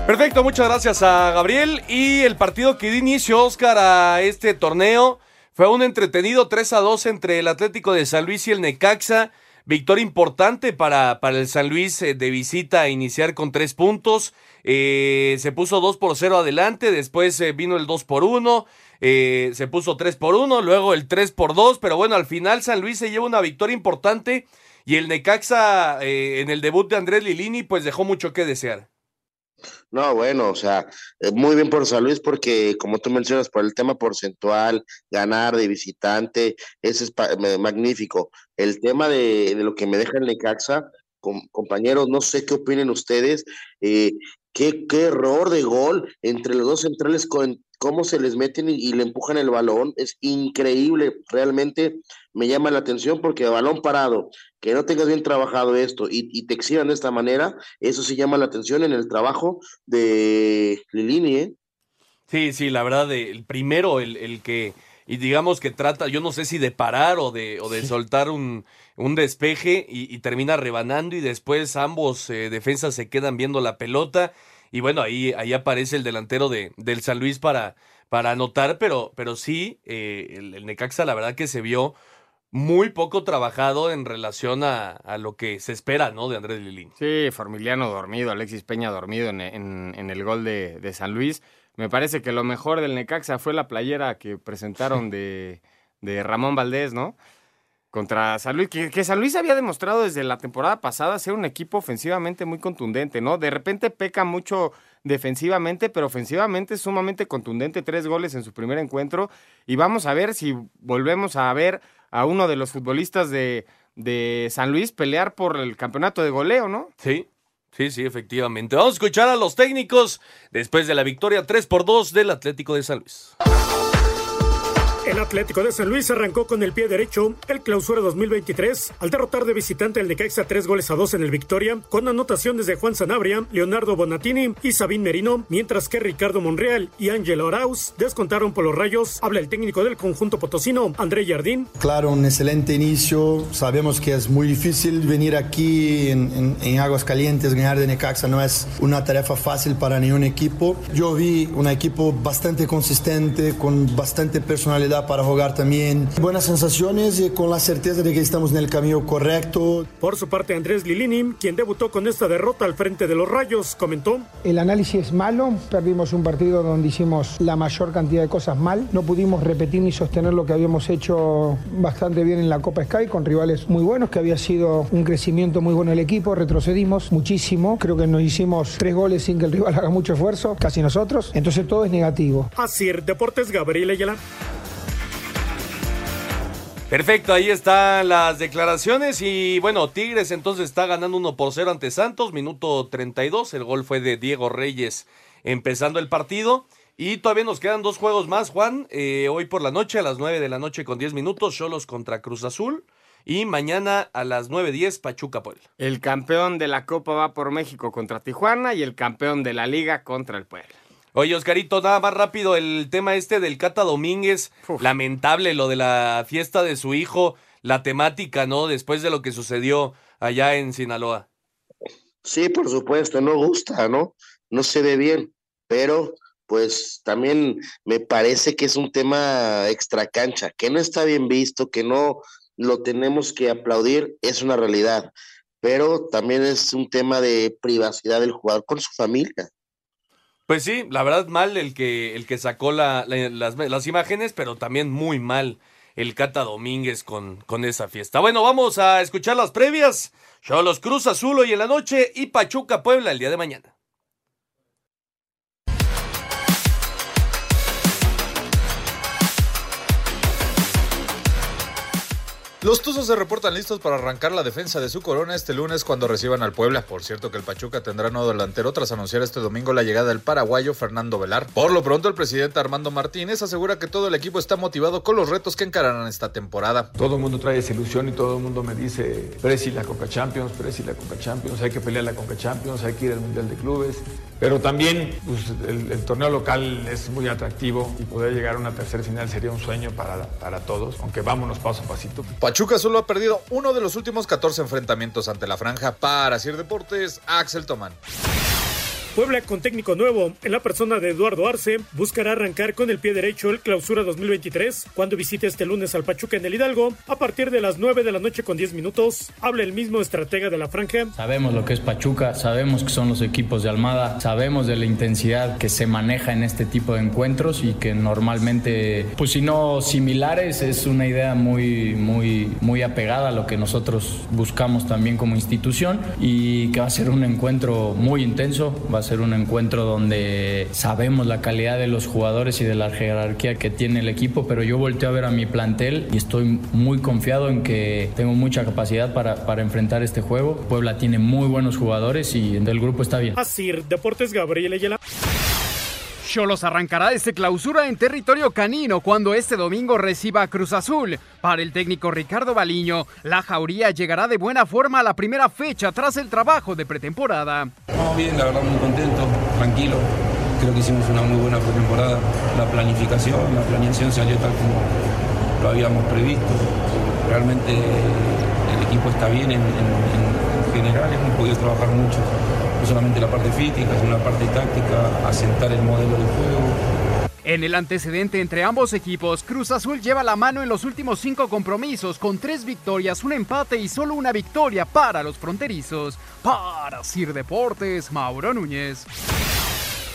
Perfecto, muchas gracias a Gabriel. Y el partido que dio inicio, Oscar, a este torneo fue un entretenido 3 a 2 entre el Atlético de San Luis y el Necaxa. Victoria importante para, para el San Luis eh, de visita iniciar con tres puntos. Eh, se puso 2 por 0 adelante, después eh, vino el 2 por 1, eh, se puso 3 por 1, luego el 3 por 2, pero bueno, al final San Luis se lleva una victoria importante y el Necaxa en el debut de Andrés Lilini pues dejó mucho que desear. No, bueno, o sea, muy bien por San Luis porque, como tú mencionas, por el tema porcentual, ganar de visitante, ese es magnífico. El tema de, de, lo que me deja el Necaxa, compañeros, no sé qué opinen ustedes, eh, qué, qué, error de gol entre los dos centrales, cómo se les meten y, le empujan el balón, es increíble, realmente me llama la atención porque balón parado, que no tengas bien trabajado esto y, y te exhiban de esta manera, eso sí llama la atención en el trabajo de Lilini, ¿eh? Sí, sí, la verdad, el primero, el, el que y digamos que trata, yo no sé si de parar o de, o de sí. soltar un, un despeje y, y, termina rebanando y después ambos eh, defensas se quedan viendo la pelota y bueno, ahí, ahí aparece el delantero de, del San Luis para, para anotar, pero, pero sí, eh, el, el, Necaxa la verdad que se vio muy poco trabajado en relación a, a lo que se espera, ¿no? De Andrés Lilín. Sí, Formiliano dormido, Alexis Peña dormido en, en, en el gol de, de San Luis. Me parece que lo mejor del Necaxa fue la playera que presentaron de, de Ramón Valdés, ¿no? Contra San Luis, que, San Luis había demostrado desde la temporada pasada ser un equipo ofensivamente muy contundente, ¿no? De repente peca mucho defensivamente, pero ofensivamente sumamente contundente, tres goles en su primer encuentro. Y vamos a ver si volvemos a ver a uno de los futbolistas de, de San Luis pelear por el campeonato de goleo, ¿no? Sí, Sí, sí, efectivamente. Vamos a escuchar a los técnicos después de la victoria 3 por 2 del Atlético de San Luis. El Atlético de San Luis arrancó con el pie derecho el clausura 2023 al derrotar de visitante al Necaxa tres goles a dos en el Victoria, con anotaciones de Juan Sanabria, Leonardo Bonatini y Sabín Merino, mientras que Ricardo Monreal y Ángelo Arauz descontaron por los rayos. Habla el técnico del conjunto potosino, André Jardín. Claro, un excelente inicio. Sabemos que es muy difícil venir aquí en, en, Aguas Calientes, ganar de Necaxa no es una tarea fácil para ningún equipo. Yo vi un equipo bastante consistente, con bastante personalidad para jugar también. Buenas sensaciones y con la certeza de que estamos en el camino correcto. Por su parte, Andrés Lilini, quien debutó con esta derrota al frente de los Rayos, comentó. El análisis es malo, perdimos un partido donde hicimos la mayor cantidad de cosas mal, no pudimos repetir ni sostener lo que habíamos hecho bastante bien en la Copa Sky con rivales muy buenos, que había sido un crecimiento muy bueno el equipo, retrocedimos muchísimo, creo que nos hicimos tres goles sin que el rival haga mucho esfuerzo, casi nosotros, entonces todo es negativo. Así, Deportes Gabriel Ayala. Perfecto, ahí están las declaraciones y bueno, Tigres entonces está ganando 1 por 0 ante Santos, minuto 32, el gol fue de Diego Reyes empezando el partido y todavía nos quedan dos juegos más, Juan, eh, hoy por la noche a las 9 de la noche con 10 minutos, Cholos contra Cruz Azul y mañana a las 9.10 Pachuca Puebla. El campeón de la Copa va por México contra Tijuana y el campeón de la Liga contra el Puebla. Oye, Oscarito, nada más rápido el tema este del Cata Domínguez. Lamentable lo de la fiesta de su hijo, la temática, ¿no? Después de lo que sucedió allá en Sinaloa. Sí, por supuesto, no gusta, ¿no? No se ve bien, pero pues también me parece que es un tema extra cancha, que no está bien visto, que no lo tenemos que aplaudir, es una realidad, pero también es un tema de privacidad del jugador con su familia. Pues sí, la verdad mal el que, el que sacó la, las, las, imágenes, pero también muy mal el Cata Domínguez con, con esa fiesta. Bueno, vamos a escuchar las previas. Cholos Cruz Azul hoy en la noche y Pachuca Puebla el día de mañana. Los Tuzos se reportan listos para arrancar la defensa de su corona este lunes cuando reciban al Puebla. Por cierto que el Pachuca tendrá nuevo delantero tras anunciar este domingo la llegada del paraguayo Fernando Velar. Por lo pronto el presidente Armando Martínez asegura que todo el equipo está motivado con los retos que encararán esta temporada. Todo el mundo trae esa ilusión y todo el mundo me dice, Presi la Coca Champions, Presi la Coca Champions, hay que pelear la Coca Champions, hay que ir al Mundial de Clubes. Pero también pues, el, torneo local es muy atractivo y poder llegar a una tercera final sería un sueño para, para todos, aunque vámonos paso a pasito. Pachuca solo ha perdido uno de los últimos 14 enfrentamientos ante la franja. Para Sir Deportes, Axel Tomán. Puebla con técnico nuevo en la persona de Eduardo Arce buscará arrancar con el pie derecho el clausura 2023 cuando visite este lunes al Pachuca en el Hidalgo a partir de las 9 de la noche con 10 minutos. Habla el mismo estratega de la franja. Sabemos lo que es Pachuca, sabemos que son los equipos de Almada, sabemos de la intensidad que se maneja en este tipo de encuentros y que normalmente, pues si no similares, es una idea muy, muy, muy apegada a lo que nosotros buscamos también como institución y que va a ser un encuentro muy intenso, va a ser un encuentro donde sabemos la calidad de los jugadores y de la jerarquía que tiene el equipo, pero yo volteo a ver a mi plantel y estoy muy confiado en que tengo mucha capacidad para, para enfrentar este juego. Puebla tiene muy buenos jugadores y el grupo está bien. Así, Deportes Gabriel Ayala. Cholos arrancará este clausura en territorio canino cuando este domingo reciba Cruz Azul. Para el técnico Ricardo Baliño, la jauría llegará de buena forma a la primera fecha tras el trabajo de pretemporada. Vamos bien, la verdad muy contento, tranquilo. Creo que hicimos una muy buena pretemporada. La planificación, la planeación salió tal como lo habíamos previsto. Realmente el equipo está bien en, en, en general, hemos podido trabajar mucho no solamente la parte física, sino la parte táctica, asentar el modelo de juego. En el antecedente entre ambos equipos, Cruz Azul lleva la mano en los últimos cinco compromisos, con tres victorias, un empate y solo una victoria para los fronterizos. Para Sir Deportes, Mauro Núñez.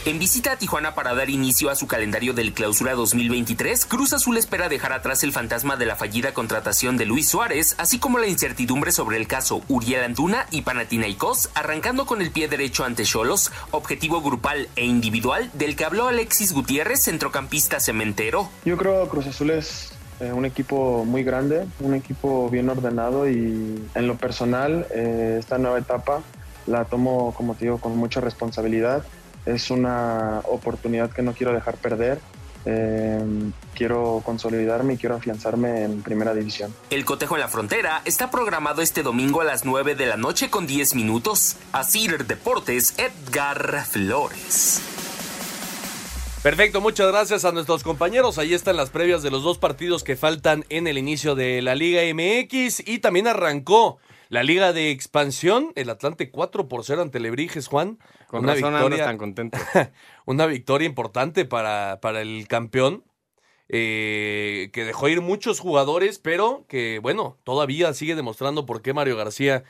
En visita a Tijuana para dar inicio a su calendario del clausura 2023, Cruz Azul espera dejar atrás el fantasma de la fallida contratación de Luis Suárez, así como la incertidumbre sobre el caso Uriel Antuna y Panathinaikos, arrancando con el pie derecho ante Cholos, objetivo grupal e individual del que habló Alexis Gutiérrez, centrocampista cementero. Yo creo Cruz Azul es eh, un equipo muy grande, un equipo bien ordenado y en lo personal eh, esta nueva etapa la tomo, como te digo, con mucha responsabilidad es una oportunidad que no quiero dejar perder. Eh, quiero consolidarme y quiero afianzarme en primera división. El cotejo en la frontera está programado este domingo a las 9 de la noche con 10 minutos. Asir Deportes, Edgar Flores. Perfecto, muchas gracias a nuestros compañeros. Ahí están las previas de los dos partidos que faltan en el inicio de la Liga MX y también arrancó la Liga de Expansión, el Atlante 4 por 0 ante Lebrijes, Juan. Con una razón victoria, tan contento. una victoria importante para, para el campeón, eh, que dejó ir muchos jugadores, pero que, bueno, todavía sigue demostrando por qué Mario García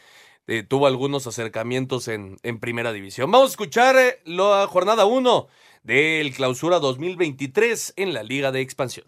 eh, tuvo algunos acercamientos en, en, primera división. Vamos a escuchar eh, la jornada 1 del clausura 2023 en la Liga de Expansión.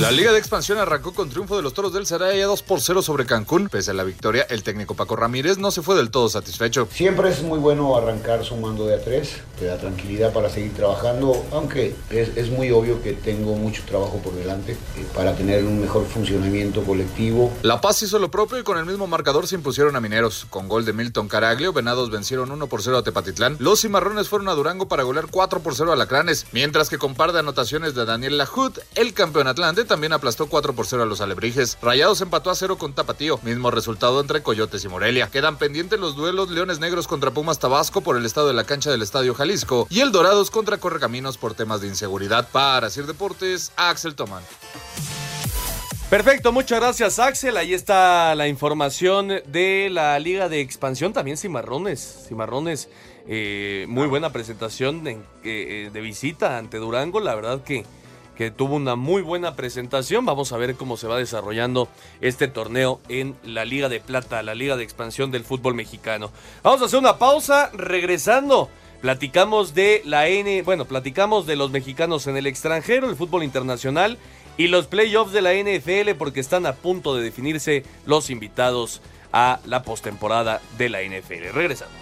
La Liga de Expansión arrancó con triunfo de los Toros del Saraya 2 por 0 sobre Cancún. Pese a la victoria, el técnico Paco Ramírez no se fue del todo satisfecho. Siempre es muy bueno arrancar sumando de a 3, te da tranquilidad para seguir trabajando, aunque es, es muy obvio que tengo mucho trabajo por delante eh, para tener un mejor funcionamiento colectivo. La Paz hizo lo propio y con el mismo marcador se impusieron a Mineros. Con gol de Milton Caraglio, Venados vencieron 1 por 0 a Tepatitlán. Los Cimarrones fueron a Durango para golear 4 por 0 a Lacranes, mientras que con par de anotaciones de Daniel Lajud, el campeón Atlante también aplastó 4 por 0 a los alebrijes. Rayados empató a 0 con Tapatío, mismo resultado entre Coyotes y Morelia. Quedan pendientes los duelos Leones Negros contra Pumas Tabasco por el estado de la cancha del Estadio Jalisco y el Dorados contra Correcaminos por temas de inseguridad. Para Sir Deportes, Axel Toman. Perfecto, muchas gracias Axel. Ahí está la información de la Liga de Expansión. También Cimarrones. Cimarrones, eh, muy buena presentación de, eh, de, visita ante Durango. La verdad que, que tuvo una muy buena presentación. Vamos a ver cómo se va desarrollando este torneo en la Liga de Plata, la Liga de Expansión del fútbol mexicano. Vamos a hacer una pausa. Regresando. Platicamos de la N, bueno, platicamos de los mexicanos en el extranjero, el fútbol internacional y los playoffs de la NFL porque están a punto de definirse los invitados a la postemporada de la NFL. Regresamos.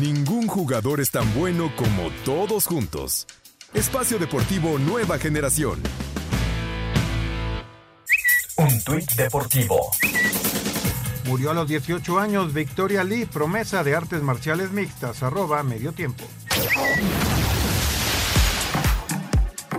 Ningún jugador es tan bueno como todos juntos. Espacio Deportivo Nueva Generación. Un tuit deportivo. Murió a los 18 años Victoria Lee, promesa de artes marciales mixtas, arroba medio tiempo.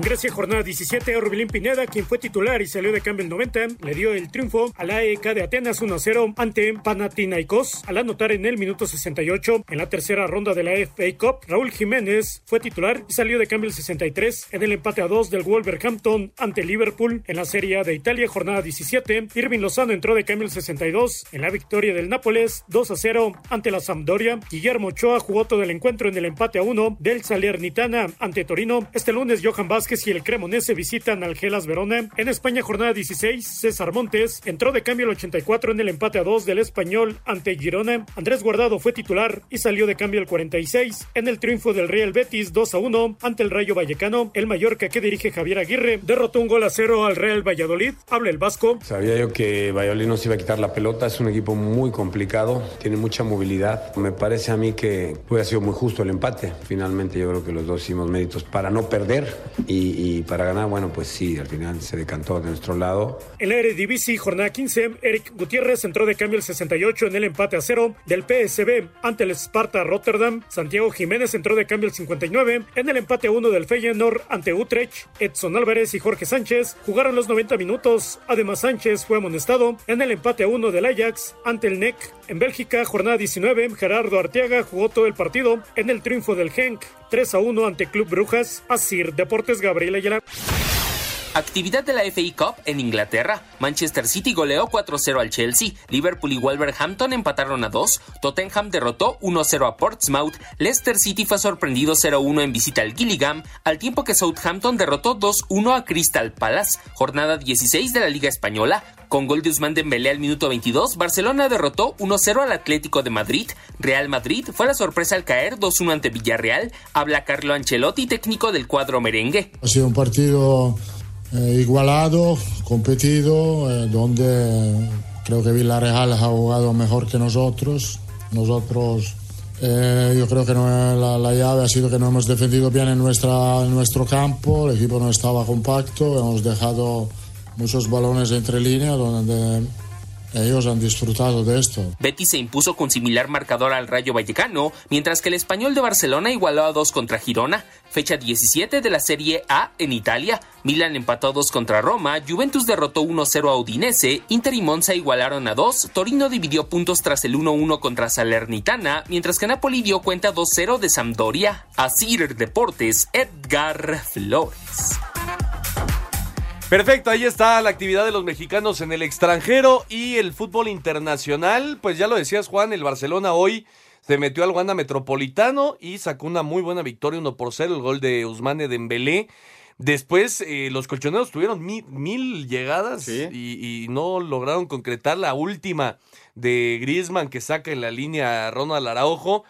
Grecia, jornada 17, Orbelín Pineda, quien fue titular y salió de cambio el 90, le dio el triunfo a la AEK de Atenas 1-0 ante Panathinaikos al anotar en el minuto 68. En la tercera ronda de la FA Cup, Raúl Jiménez fue titular y salió de cambio el 63 en el empate a 2 del Wolverhampton ante Liverpool. En la Serie de Italia, jornada 17, Irving Lozano entró de cambio el 62 en la victoria del Nápoles 2-0 ante la Sampdoria. Guillermo Ochoa jugó todo el encuentro en el empate a 1 del Salernitana ante Torino. Este lunes, Johan Vázquez y el Cremonese visitan al Gelas Verona. En España, jornada 16, César Montes entró de cambio el 84 en el empate a 2 del Español ante Girona. Andrés Guardado fue titular y salió de cambio el 46 en el triunfo del Real Betis 2 a 1 ante el Rayo Vallecano. El Mallorca que dirige Javier Aguirre derrotó un gol a cero al Real Valladolid. Habla el Vasco. Sabía yo que Valladolid no se iba a quitar la pelota. Es un equipo muy complicado, tiene mucha movilidad. Me parece a mí que hubiera sido muy justo el empate. Finalmente yo creo que los dos hicimos méritos para no perder y y, para ganar, bueno, pues sí, al final se decantó de nuestro lado. En la Eredivisie, jornada 15, Eric Gutiérrez entró de cambio el 68 en el empate a cero del PSB ante el Sparta Rotterdam. Santiago Jiménez entró de cambio el 59 en el empate a 1 del Feyenoord ante Utrecht. Edson Álvarez y Jorge Sánchez jugaron los 90 minutos. Además, Sánchez fue amonestado en el empate a 1 del Ajax ante el NEC. En Bélgica, jornada 19, Gerardo Arteaga jugó todo el partido en el triunfo del Genk 3 a 1 ante Club Brujas. Asir Deportes Gabriel Ayala. Actividad de la FA Cup en Inglaterra. Manchester City goleó 4-0 al Chelsea. Liverpool y Wolverhampton empataron a 2. Tottenham derrotó 1-0 a Portsmouth. Leicester City fue sorprendido 0-1 en visita al Gillingham, al tiempo que Southampton derrotó 2-1 a Crystal Palace. Jornada 16 de la Liga Española. Con gol de Usman Dembélé al minuto 22, Barcelona derrotó 1-0 al Atlético de Madrid. Real Madrid fue la sorpresa al caer 2-1 ante Villarreal. Habla Carlo Ancelotti, técnico del cuadro merengue. Ha sido un partido eh, igualado, competido, eh, donde creo que Villarreal ha jugado mejor que nosotros. Nosotros, eh, yo creo que no, la, la, llave ha sido que no hemos defendido bien en, nuestra, en nuestro campo, el equipo no estaba compacto, hemos dejado muchos balones entre líneas donde ellos han disfrutado de esto. Betis se impuso con similar marcador al Rayo Vallecano, mientras que el español de Barcelona igualó a dos contra Girona. Fecha 17 de la Serie A en Italia. Milan empató a 2 contra Roma, Juventus derrotó 1-0 a Udinese, Inter y Monza igualaron a 2, Torino dividió puntos tras el 1-1 contra Salernitana, mientras que Napoli dio cuenta 2-0 de Sampdoria. Asir Deportes, Edgar Flores. Perfecto, ahí está la actividad de los mexicanos en el extranjero y el fútbol internacional. Pues ya lo decías, Juan, el Barcelona hoy se metió al Wanda Metropolitano y sacó una muy buena victoria, 1 por 0, el gol de Usmane Dembélé. Después eh, los colchoneros tuvieron mil, llegadas y, y, no lograron concretar la última de Griezmann que saca en la línea Ronald Araujo.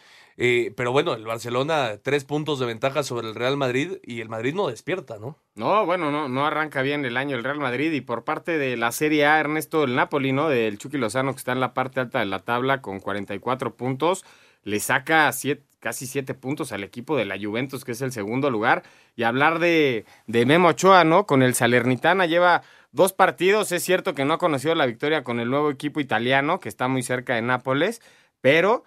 Eh, pero bueno, el Barcelona tres puntos de ventaja sobre el Real Madrid y el Madrid no despierta, ¿no? No, bueno, no, no arranca bien el año el Real Madrid y por parte de la Serie A, Ernesto, el Napoli, ¿no? Del Chucky Lozano que está en la parte alta de la tabla con 44 puntos, le saca casi siete puntos al equipo de la Juventus que es el segundo lugar. Y hablar de, de Memo Ochoa, ¿no? Con el Salernitana lleva dos partidos, es cierto que no ha conocido la victoria con el nuevo equipo italiano que está muy cerca de Nápoles, pero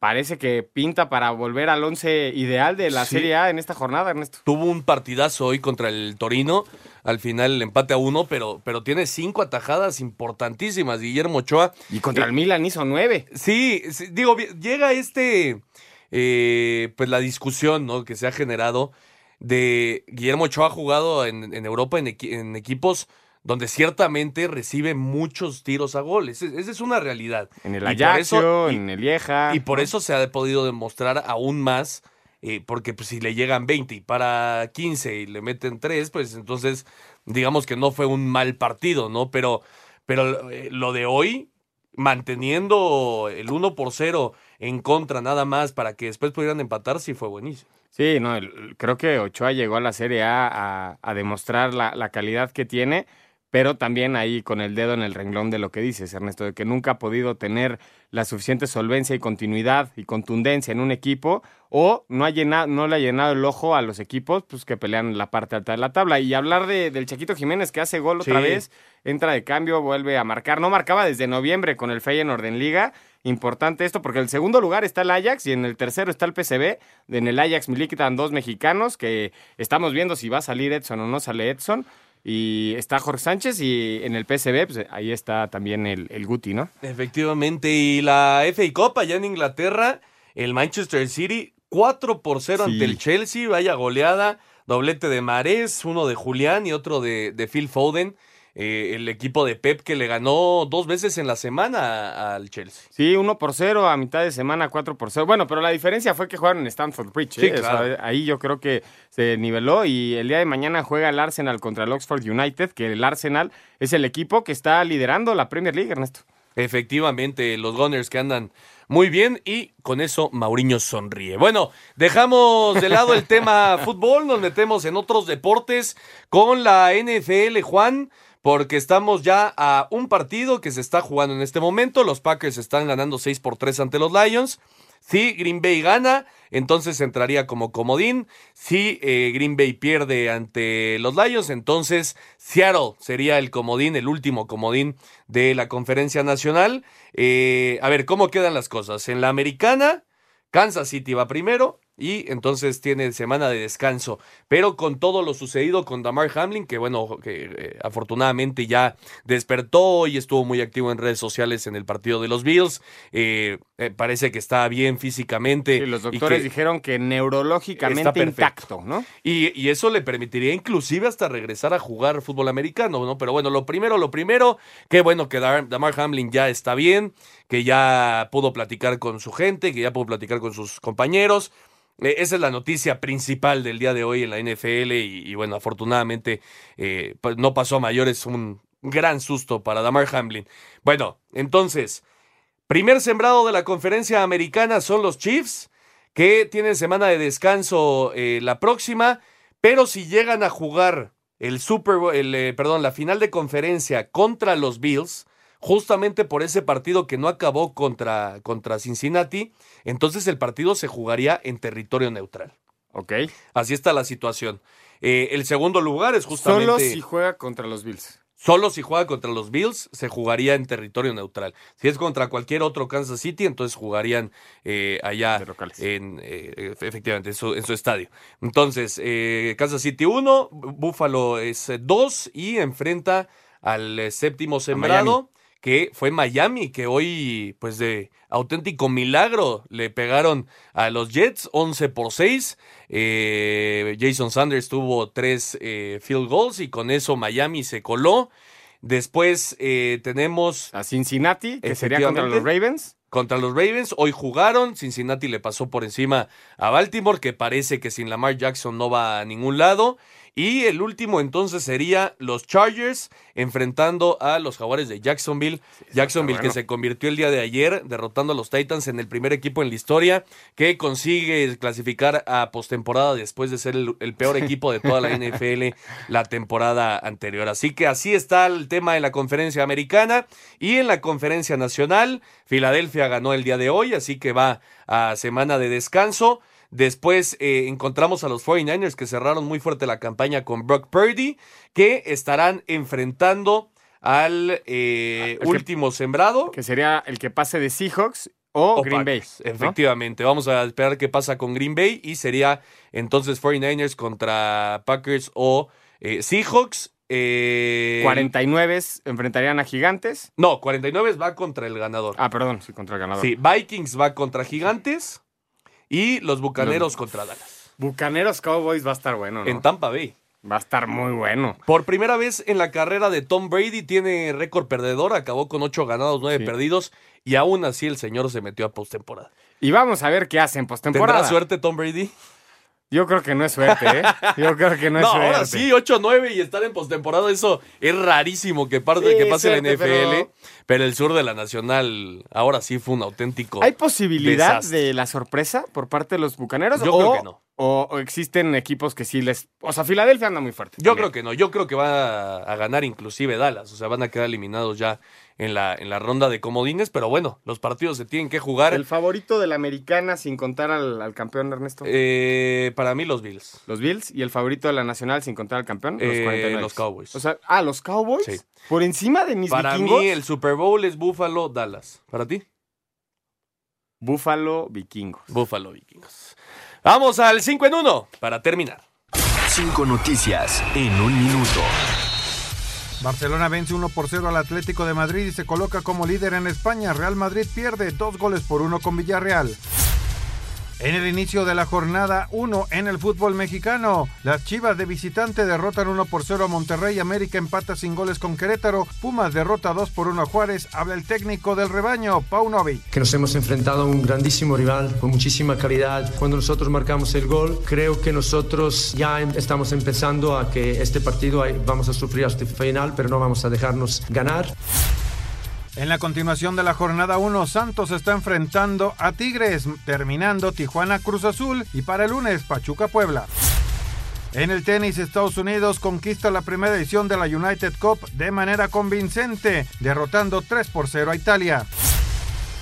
parece que pinta para volver al once ideal de la Sí. Serie A en esta jornada, Ernesto. Tuvo un partidazo hoy contra el Torino. Al final el empate a uno, pero, pero tiene cinco atajadas importantísimas. Guillermo Ochoa. Y contra el Milan hizo nueve. Sí, sí, digo, llega este, eh, pues la discusión, ¿no? Que se ha generado de Guillermo Ochoa ha jugado en, en Europa en, equi- en equipos donde ciertamente recibe muchos tiros a gol. Ese- Esa es una realidad. En el Ajaxio, en el Lieja. y por eso se ha podido demostrar aún más, eh, porque pues, si le llegan 20 y para 15 y le meten 3, pues entonces digamos que no fue un mal partido, ¿no? Pero, pero eh, lo de hoy, manteniendo el 1 por 0 en contra nada más para que después pudieran empatar, sí fue buenísimo. Sí, no, el- creo que Ochoa llegó a la Serie A a, a demostrar la, la calidad que tiene, pero también ahí con el dedo en el renglón de lo que dices, Ernesto, de que nunca ha podido tener la suficiente solvencia y continuidad y contundencia en un equipo, o no, ha llenado, no le ha llenado el ojo a los equipos pues, que pelean la parte alta de la tabla. Y hablar de, del Chaquito Jiménez que hace gol otra vez, entra de cambio, vuelve a marcar. No marcaba desde noviembre con el Feyenoord en Liga. Importante esto porque en el segundo lugar está el Ajax y en el tercero está el PCB. En el Ajax militan dos mexicanos que estamos viendo si va a salir Edson o no sale Edson. Y está Jorge Sánchez y en el PCB pues, ahí está también el, el Guti, ¿no? Efectivamente, y la FA Cup allá en Inglaterra, el Manchester City 4 por 0 Sí. ante el Chelsea, vaya goleada, doblete de Marés, uno de Julián y otro de, de Phil Foden, eh, el equipo de Pep que le ganó dos veces en la semana al Chelsea. Sí, 1 por 0 a mitad de semana, 4 por 0. Bueno, pero la diferencia fue que jugaron en Stanford Bridge. Sí, ¿eh? O sea, claro. ahí yo creo que se niveló y el día de mañana juega el Arsenal contra el Oxford United, que el Arsenal es el equipo que está liderando la Premier League, Ernesto. Efectivamente, los Gunners que andan muy bien y con eso Mauriño sonríe. Bueno, dejamos de lado el tema fútbol, nos metemos en otros deportes con la NFL, Juan, porque estamos ya a un partido que se está jugando en este momento. Los Packers están ganando 6 por 3 ante los Lions. Si Green Bay gana, entonces entraría como comodín. Si eh, Green Bay pierde ante los Lions, entonces Seattle sería el comodín, el último comodín de la conferencia nacional. Eh, a ver, ¿cómo quedan las cosas? En la americana, Kansas City va primero y entonces tiene semana de descanso. Pero con todo lo sucedido con Damar Hamlin, que bueno, que eh, afortunadamente ya despertó y estuvo muy activo en redes sociales en el partido de los Bills, eh, eh, parece que está bien físicamente. Y los y doctores que dijeron que neurológicamente intacto, ¿no? Y, y eso le permitiría inclusive hasta regresar a jugar fútbol americano, ¿no? Pero bueno, lo primero, lo primero, qué bueno que Damar Hamlin ya está bien, que ya pudo platicar con su gente, que ya pudo platicar con sus compañeros. Eh, esa es la noticia principal del día de hoy en la NFL y, bueno, afortunadamente eh, pues no pasó a mayores un gran susto para Damar Hamlin. Bueno, entonces, primer sembrado de la conferencia americana son los Chiefs que tienen semana de descanso eh, la próxima, pero si llegan a jugar el Super Bowl- el, perdón, la final de conferencia contra los Bills, justamente por ese partido que no acabó contra, contra Cincinnati, entonces el partido se jugaría en territorio neutral. Ok. Así está la situación. Eh, el segundo lugar es justamente... Solo si juega contra los Bills. Solo si juega contra los Bills, se jugaría en territorio neutral. Si es contra cualquier otro Kansas City, entonces jugarían eh, allá en, eh, efectivamente, en su, en su estadio. Entonces, eh, Kansas City 1, Buffalo es 2 y enfrenta al eh, séptimo sembrado, que fue Miami, que hoy, pues de auténtico milagro, le pegaron a los Jets 11 por 6. Eh, Jason Sanders tuvo tres eh, field goals y con eso Miami se coló. Después eh, tenemos a Cincinnati, que sería contra los. Ravens. Contra los Ravens, hoy jugaron, Cincinnati le pasó por encima a Baltimore, que parece que sin Lamar Jackson no va a ningún lado. Y el último entonces sería los Chargers enfrentando a los Jaguares de Jacksonville. Jacksonville bueno. que se convirtió el día de ayer derrotando a los Titans en el primer equipo en la historia que consigue clasificar a postemporada después de ser el, el peor equipo de toda la NFL la temporada anterior. Así que así está el tema en la conferencia americana y en la conferencia nacional. Filadelfia ganó el día de hoy, así que va a semana de descanso. Después eh, encontramos a los 49ers que cerraron muy fuerte la campaña con Brock Purdy, que estarán enfrentando al eh, que- último sembrado. Que sería el que pase de Seahawks o, Green Bay. Efectivamente, vamos a esperar qué pasa con Green Bay y sería entonces 49ers contra Packers o eh, Seahawks. Eh, 49 enfrentarían a Gigantes. No, 49 va contra el ganador. Ah, perdón, sí, contra el ganador. Sí, Vikings va contra Gigantes y los Bucaneros contra Dallas. Bucaneros Cowboys va a estar bueno, ¿no? En Tampa Bay. Va a estar muy bueno. Por primera vez en la carrera de Tom Brady tiene récord perdedor, acabó con 8 ganados, 9 perdidos y aún así el señor se metió a postemporada. Y vamos a ver qué hace en postemporada. ¿Tendrá suerte Tom Brady? Yo creo que no es suerte, ¿eh? Yo creo que no es suerte. Ahora sí, 8-9 y estar en postemporada, eso es rarísimo que, parte, que pase en la NFL. Pero... el sur de la Nacional, ahora sí fue un auténtico. ¿Hay posibilidad de la sorpresa por parte de los bucaneros? Yo creo que no. O, existen equipos que sí les... O sea, Filadelfia anda muy fuerte. Yo creo que no. Yo creo que va a ganar inclusive Dallas. O sea, van a quedar eliminados ya en la, en la ronda de comodines. Pero bueno, los partidos se tienen que jugar. ¿El favorito de la americana sin contar al, campeón, Ernesto? Eh, para mí los Bills. ¿Los Bills? ¿Y el favorito de la nacional sin contar al campeón? Los, eh, los Cowboys. O sea, ah, ¿los Cowboys? Sí. ¿Por encima de mis Para mí el Super Bowl es Buffalo, Dallas. ¿Para ti? Buffalo, Vikingos. Buffalo, Vikingos. Vamos al 5 en 1 para terminar. Cinco noticias en un minuto. Barcelona vence 1 por 0 al Atlético de Madrid y se coloca como líder en España. Real Madrid pierde dos goles por uno con Villarreal. En el inicio de la jornada 1 en el fútbol mexicano, las Chivas de visitante derrotan 1 por 0 a Monterrey, América empata sin goles con Querétaro, Pumas derrota 2 por 1 a Juárez, habla el técnico del rebaño, Paunovic. Que nos hemos enfrentado a un grandísimo rival con muchísima calidad. Cuando nosotros marcamos el gol, creo que nosotros ya em, estamos empezando a que este partido vamos a sufrir hasta el final, pero no vamos a dejarnos ganar. En la continuación de la jornada 1, Santos está enfrentando a Tigres, terminando Tijuana Cruz Azul y para el lunes Pachuca Puebla. En el tenis, Estados Unidos conquista la primera edición de la United Cup de manera convincente, derrotando 3 por 0 a Italia.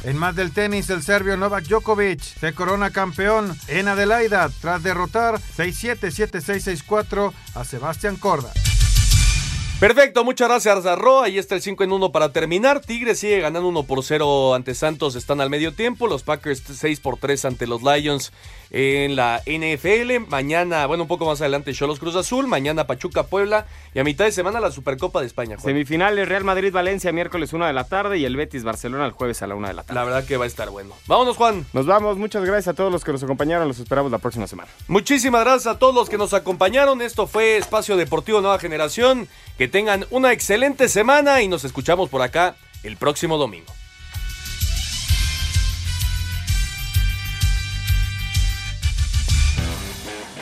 En más del tenis, el serbio Novak Djokovic se corona campeón en Adelaida tras derrotar 6-7, 7-6, 6-4 a Sebastián Corda. Perfecto, muchas gracias Arro. Ahí está el 5 en 1 para terminar. Tigres sigue ganando 1 por 0 ante Santos, están al medio tiempo. Los Packers 6 por 3 ante los Lions en la NFL. Mañana, bueno, un poco más adelante, Cholos Cruz Azul. Mañana Pachuca Puebla. Y a mitad de semana la Supercopa de España. Semifinales Real Madrid Valencia, miércoles 1 de la tarde. Y el Betis Barcelona el jueves a la 1 de la tarde. La verdad que va a estar bueno. Vámonos, Juan. Nos vamos. Muchas gracias a todos los que nos acompañaron. Los esperamos la próxima semana. Muchísimas gracias a todos los que nos acompañaron. Esto fue Espacio Deportivo Nueva Generación. Que tengan una excelente semana y nos escuchamos por acá el próximo domingo.